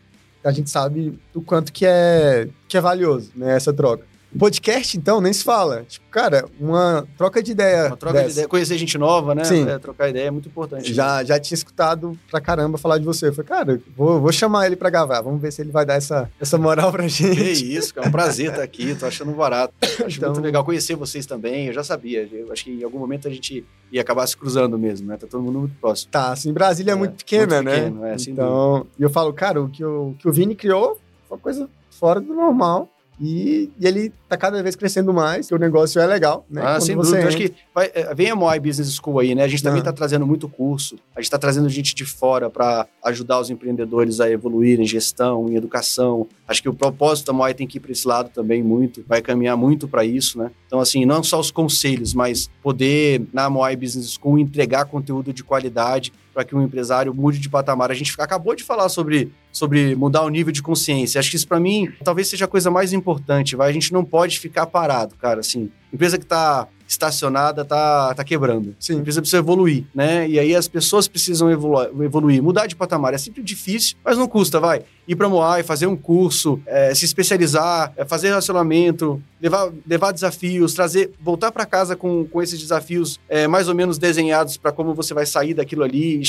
A gente sabe o quanto que é, que é valioso, né? Essa troca. Podcast, então, nem se fala. Tipo, cara, uma troca de ideia. Uma troca de dessa. ideia, conhecer gente nova, né? Sim. É, trocar ideia é muito importante. Já, já tinha escutado pra caramba falar de você. Eu falei, cara, vou, vou chamar ele pra gravar. Vamos ver se ele vai dar essa, essa moral pra Que gente. isso, cara. É um prazer estar aqui. Tô achando barato. Acho Então- muito legal conhecer vocês também. Eu já sabia. Eu acho que em algum momento a gente ia acabar se cruzando mesmo, né? Tá todo mundo muito próximo. Tá, assim, Brasília é, É, muito pequena, muito né? pequeno, é, sem então, e eu falo, cara, o que o, que o Vini criou foi uma coisa fora do normal. E, e ele tá cada vez crescendo mais, que o negócio é legal, né? Ah, Quando sem você dúvida. Acho entra- que vai, é, vem a Moai Business School aí, né? A gente também Ah. está trazendo muito curso. A gente está trazendo gente de fora para ajudar os empreendedores a evoluírem em gestão, em educação. Acho que o propósito da Moai tem que ir para esse lado também muito. Vai caminhar muito para isso, né? Então, assim, não só os conselhos, mas poder, na Moai Business School, entregar conteúdo de qualidade para que o empresário mude de patamar. A gente acabou de falar sobre, sobre mudar o nível de consciência. Acho que isso, para mim, talvez seja a coisa mais importante. Vai? A gente não pode ficar parado, cara. Assim, empresa que está estacionada tá, tá quebrando. A Sim, empresa precisa evoluir, né? E aí as pessoas precisam evolu- evoluir, mudar de patamar. É sempre difícil, mas não custa, vai. Ir para Moai, fazer um curso, é, se especializar, é, fazer relacionamento, levar, levar desafios, trazer, voltar para casa com, com esses desafios é, mais ou menos desenhados para como você vai sair daquilo ali.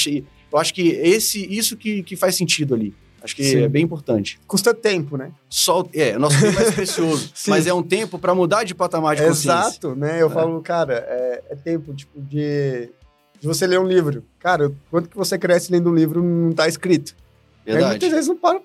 Eu acho que esse, isso que, que faz sentido ali. Acho que Sim. é bem importante. custa tempo, né? Só, é, o nosso tempo é mais precioso, Sim. mas é um tempo para mudar de patamar de consciência. Exato, né? Eu É. falo, cara, é, é tempo, tipo, de, de você ler um livro. Cara, quanto que você cresce lendo um livro não tá escrito. Aí Verdade. muitas vezes não para, a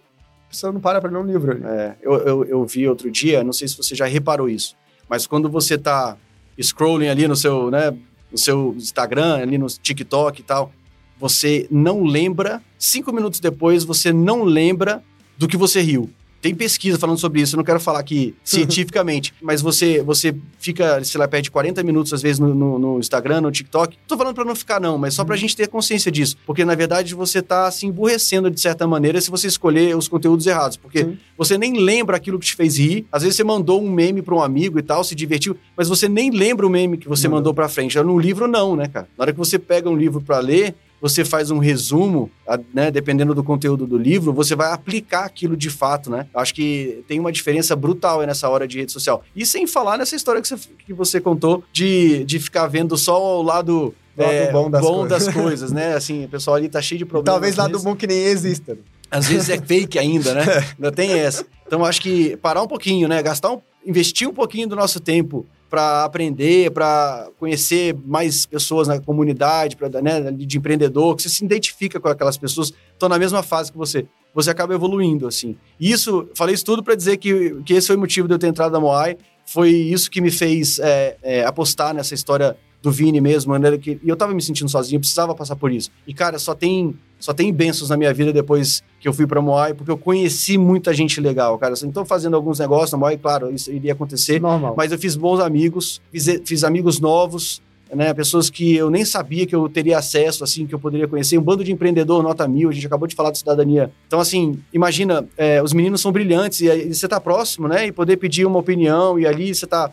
pessoa não para pra ler um livro. ali. É, eu, eu, eu vi outro dia, não sei se você já reparou isso, mas quando você tá scrolling ali no seu, né, no seu Instagram, ali no TikTok e tal, você não lembra, cinco minutos depois, você não lembra do que você riu. Tem pesquisa falando sobre isso, eu não quero falar aqui cientificamente, mas você você fica, sei lá, perde 40 minutos às vezes no, no- no Instagram, no TikTok. Tô falando pra não ficar não, mas só pra gente ter consciência disso, porque na verdade você tá se emburrecendo de certa maneira se você escolher os conteúdos errados, porque Sim. você nem lembra aquilo que te fez rir. Às vezes você mandou um meme pra um amigo e tal, se divertiu, mas você nem lembra o meme que você Não. mandou pra frente. No livro não, né, cara? Na hora que você pega um livro pra ler, você faz um resumo, né, dependendo do conteúdo do livro, você vai aplicar aquilo de fato, né? Acho que tem uma diferença brutal aí nessa hora de rede social. E sem falar nessa história que você, que você contou de, de ficar vendo só o lado, é, Lado bom das coisas. das coisas, né? Assim, o pessoal ali tá cheio de problemas. Talvez lá às do vezes. bom que nem exista. Às vezes é fake ainda, né? Ainda tem essa. Então acho que parar um pouquinho, né? Gastar um, investir um pouquinho do nosso tempo para aprender, para conhecer mais pessoas na comunidade, pra, né, de empreendedor, que você se identifica com aquelas pessoas, que estão na mesma fase que você. Você acaba evoluindo, assim. E isso, falei isso tudo para dizer que, que esse foi o motivo de eu ter entrado na Moai. Foi isso que me fez é, é, apostar nessa história do Vini mesmo, maneira que e eu tava me sentindo sozinho, eu precisava passar por isso. E cara, só tem só tem bênçãos na minha vida depois que eu fui pra Moai, porque eu conheci muita gente legal, cara. Então fazendo alguns negócios na Moai, claro, isso iria acontecer, Normal. mas eu fiz bons amigos, fiz, fiz amigos novos, né? Pessoas que eu nem sabia que eu teria acesso, assim, que eu poderia conhecer. Um bando de empreendedor, nota mil, a gente acabou de falar de cidadania. Então, assim, imagina, é, os meninos são brilhantes e, aí você tá próximo, né? E poder pedir uma opinião e ali você tá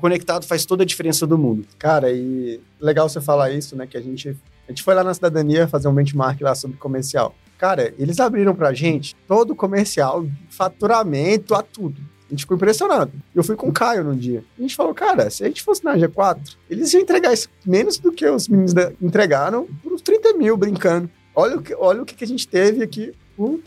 conectado faz toda a diferença do mundo. Cara, e legal você falar isso, né? Que a gente, a gente foi lá na cidadania fazer um benchmark lá sobre comercial. Cara, eles abriram pra gente todo o comercial, faturamento, a tudo. A gente ficou impressionado. Eu fui com o Caio num dia. A gente falou, cara, se a gente fosse na G4, eles iam entregar isso menos do que os meninos entregaram por uns 30 mil brincando. Olha o que, olha o que a gente teve aqui.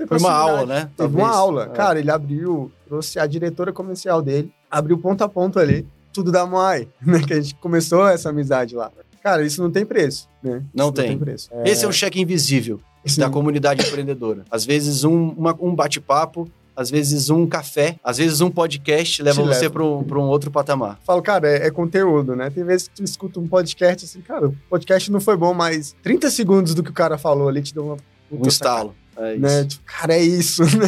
Foi uma aula, né? Teve Talvez. uma aula. É. Cara, ele abriu, trouxe a diretora comercial dele, abriu ponto a ponto ali, tudo da Moai, né? Que a gente começou essa amizade lá. Cara, isso não tem preço, né? Não, tem. não tem. preço. É... Esse é o cheque invisível Sim. da comunidade empreendedora. Às vezes, um, uma, um bate-papo às vezes um café, às vezes um podcast leva Te você para um, um outro patamar. Falo, cara, é, é, conteúdo, né? Tem vezes que tu escuta um podcast assim, cara, o podcast não foi bom, mas 30 segundos do que o cara falou ali te deu uma. Um estalo. É né? Tipo, cara, é isso, né?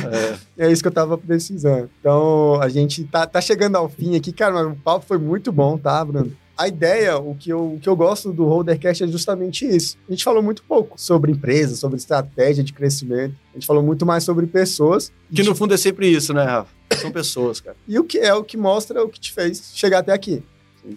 É. é. isso que eu tava precisando. Então, a gente tá, tá chegando ao fim aqui, cara, mas o papo foi muito bom, tá, Bruno? A ideia, o que, eu, o que eu gosto do Holdercast é justamente isso. A gente falou muito pouco sobre empresa, sobre estratégia de crescimento. A gente falou muito mais sobre pessoas. Que no fundo é sempre isso, né, Rafa? São pessoas, cara. e o que é o que mostra o que te fez chegar até aqui.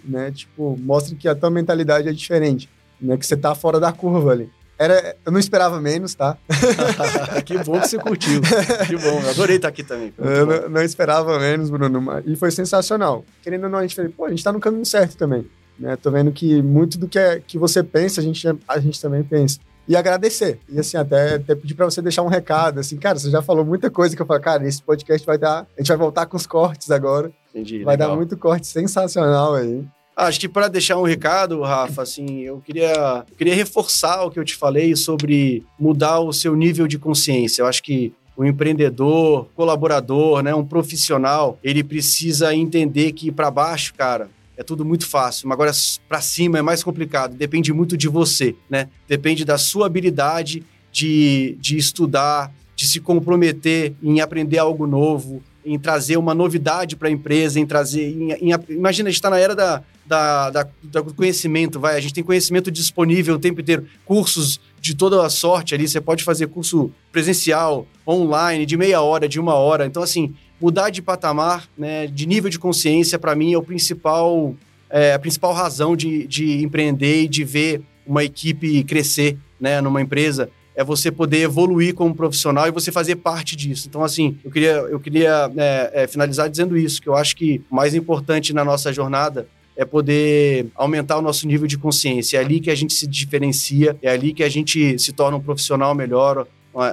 Né? Tipo, mostra que a tua mentalidade é diferente. Né? Que você tá fora da curva ali. Era, eu não esperava menos, tá? que bom que você curtiu. Que bom, eu adorei estar aqui também. Eu não, não, esperava menos, Bruno. E foi sensacional. Querendo ou não, a gente falou, pô, a gente tá no caminho certo também. Né? Tô vendo que muito do que, é, que você pensa, a gente, a gente também pensa. E agradecer. E assim, até, até pedir para você deixar um recado. Assim, cara, você já falou muita coisa que eu falo, cara, esse podcast vai dar. A gente vai voltar com os cortes agora. Entendi. Vai legal. dar muito corte sensacional aí. Acho que para deixar um recado, Rafa, assim, eu queria, queria reforçar o que eu te falei sobre mudar o seu nível de consciência. Eu acho que o empreendedor, colaborador, né, um profissional, ele precisa entender que para baixo, cara, é tudo muito fácil, mas agora para cima é mais complicado. Depende muito de você, né? Depende da sua habilidade de, de estudar, de se comprometer em aprender algo novo, em trazer uma novidade para a empresa, em trazer. Em, em, imagina, a gente está na era da, da, da, do conhecimento, vai. A gente tem conhecimento disponível o tempo inteiro, cursos de toda a sorte ali. Você pode fazer curso presencial, online, de meia hora, de uma hora. Então, assim, mudar de patamar, né, de nível de consciência, para mim, é o principal. É, a principal razão de, de empreender e de ver uma equipe crescer né, numa empresa é você poder evoluir como profissional e você fazer parte disso. Então, assim, eu queria, eu queria é, é, finalizar dizendo isso, que eu acho que o mais importante na nossa jornada é poder aumentar o nosso nível de consciência. É ali que a gente se diferencia, é ali que a gente se torna um profissional melhor,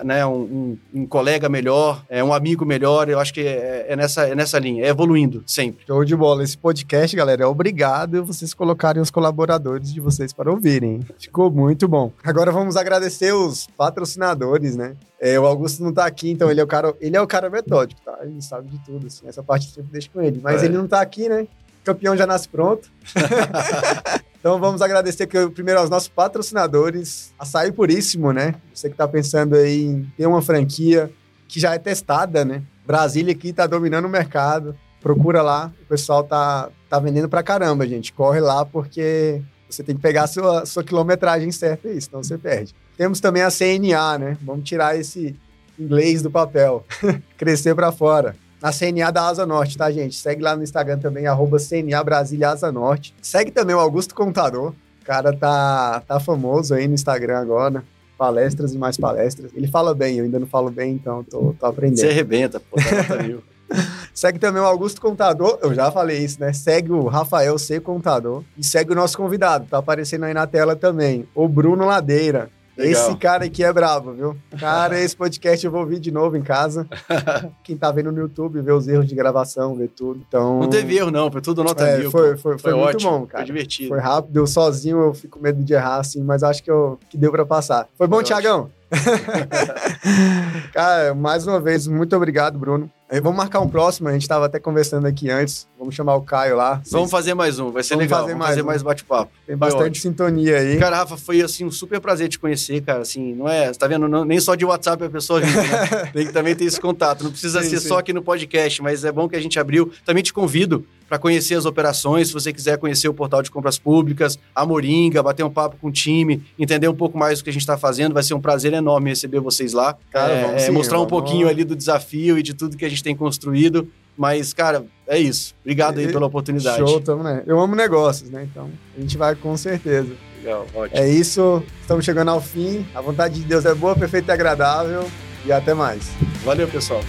né, um, um, um, colega melhor, é, um amigo melhor. Eu acho que é, é, nessa, é nessa linha, é evoluindo sempre. Show de bola. Esse podcast, galera, é obrigado vocês colocarem os colaboradores de vocês para ouvirem. Ficou muito bom. Agora vamos agradecer os patrocinadores, né? É, o Augusto não tá aqui, então ele é o cara, ele é o cara metódico, tá? Ele sabe de tudo, assim. Essa parte sempre deixa com ele. Mas é. ele não tá aqui, né? Campeão já nasce pronto. então vamos agradecer que, primeiro aos nossos patrocinadores, Açaí Puríssimo, né? Você que está pensando aí em ter uma franquia que já é testada, né? Brasília aqui está dominando o mercado. Procura lá, o pessoal tá, tá vendendo pra caramba, gente. Corre lá porque você tem que pegar a sua, sua quilometragem certa aí, senão você perde. Temos também a CNA, né? Vamos tirar esse inglês do papel. Crescer para fora na CNA da Asa Norte, tá, gente? Segue lá no Instagram também, arroba CNA Brasília Asa Norte. Segue também o Augusto Contador. O cara tá, tá famoso aí no Instagram agora. Palestras e mais palestras. Ele fala bem, eu ainda não falo bem, então tô, tô aprendendo. Você arrebenta, pô, tá Segue também o Augusto Contador, eu já falei isso, né? Segue o Rafael C. Contador e segue o nosso convidado, tá aparecendo aí na tela também, o Bruno Ladeira. Legal. Esse cara aqui é brabo, viu? Cara, esse podcast eu vou ouvir de novo em casa. Quem tá vendo no YouTube, vê os erros de gravação, vê tudo. Então... Não teve erro, não. Foi tudo nota é, mil. Foi, foi, foi, foi, muito ótimo, bom, cara. Foi divertido. Foi rápido. Eu sozinho, eu fico com medo de errar, assim, mas acho que, eu, que deu pra passar. Foi bom, Tiagão? Cara, mais uma vez, muito obrigado, Bruno. Vamos marcar um próximo, a gente estava até conversando aqui antes. Vamos chamar o Caio lá. Vamos fazer mais um, vai ser Vamos legal. Fazer Vamos mais fazer um. mais bate-papo. Tem bastante sintonia aí. Cara, Rafa, foi assim um super prazer te conhecer, cara. Assim, não é, você tá vendo, não, nem só de WhatsApp a pessoa vive, né? Tem que também ter esse contato. Não precisa sim, ser sim. só aqui no podcast, mas é bom que a gente abriu. Também te convido para conhecer as operações. Se você quiser conhecer o portal de compras públicas, a Moringa, bater um papo com o time, entender um pouco mais do que a gente está fazendo, vai ser um prazer enorme receber vocês lá. Cara, é, sim, mostrar um pouquinho ali do desafio e de tudo que a gente tem construído. Mas, cara, é isso. Obrigado aí pela oportunidade. Show, tamo, né? Eu amo negócios, né? Então, a gente vai com certeza. Legal, ótimo. É isso. Estamos chegando ao fim. A vontade de Deus é boa, perfeita e agradável. E até mais. Valeu, pessoal.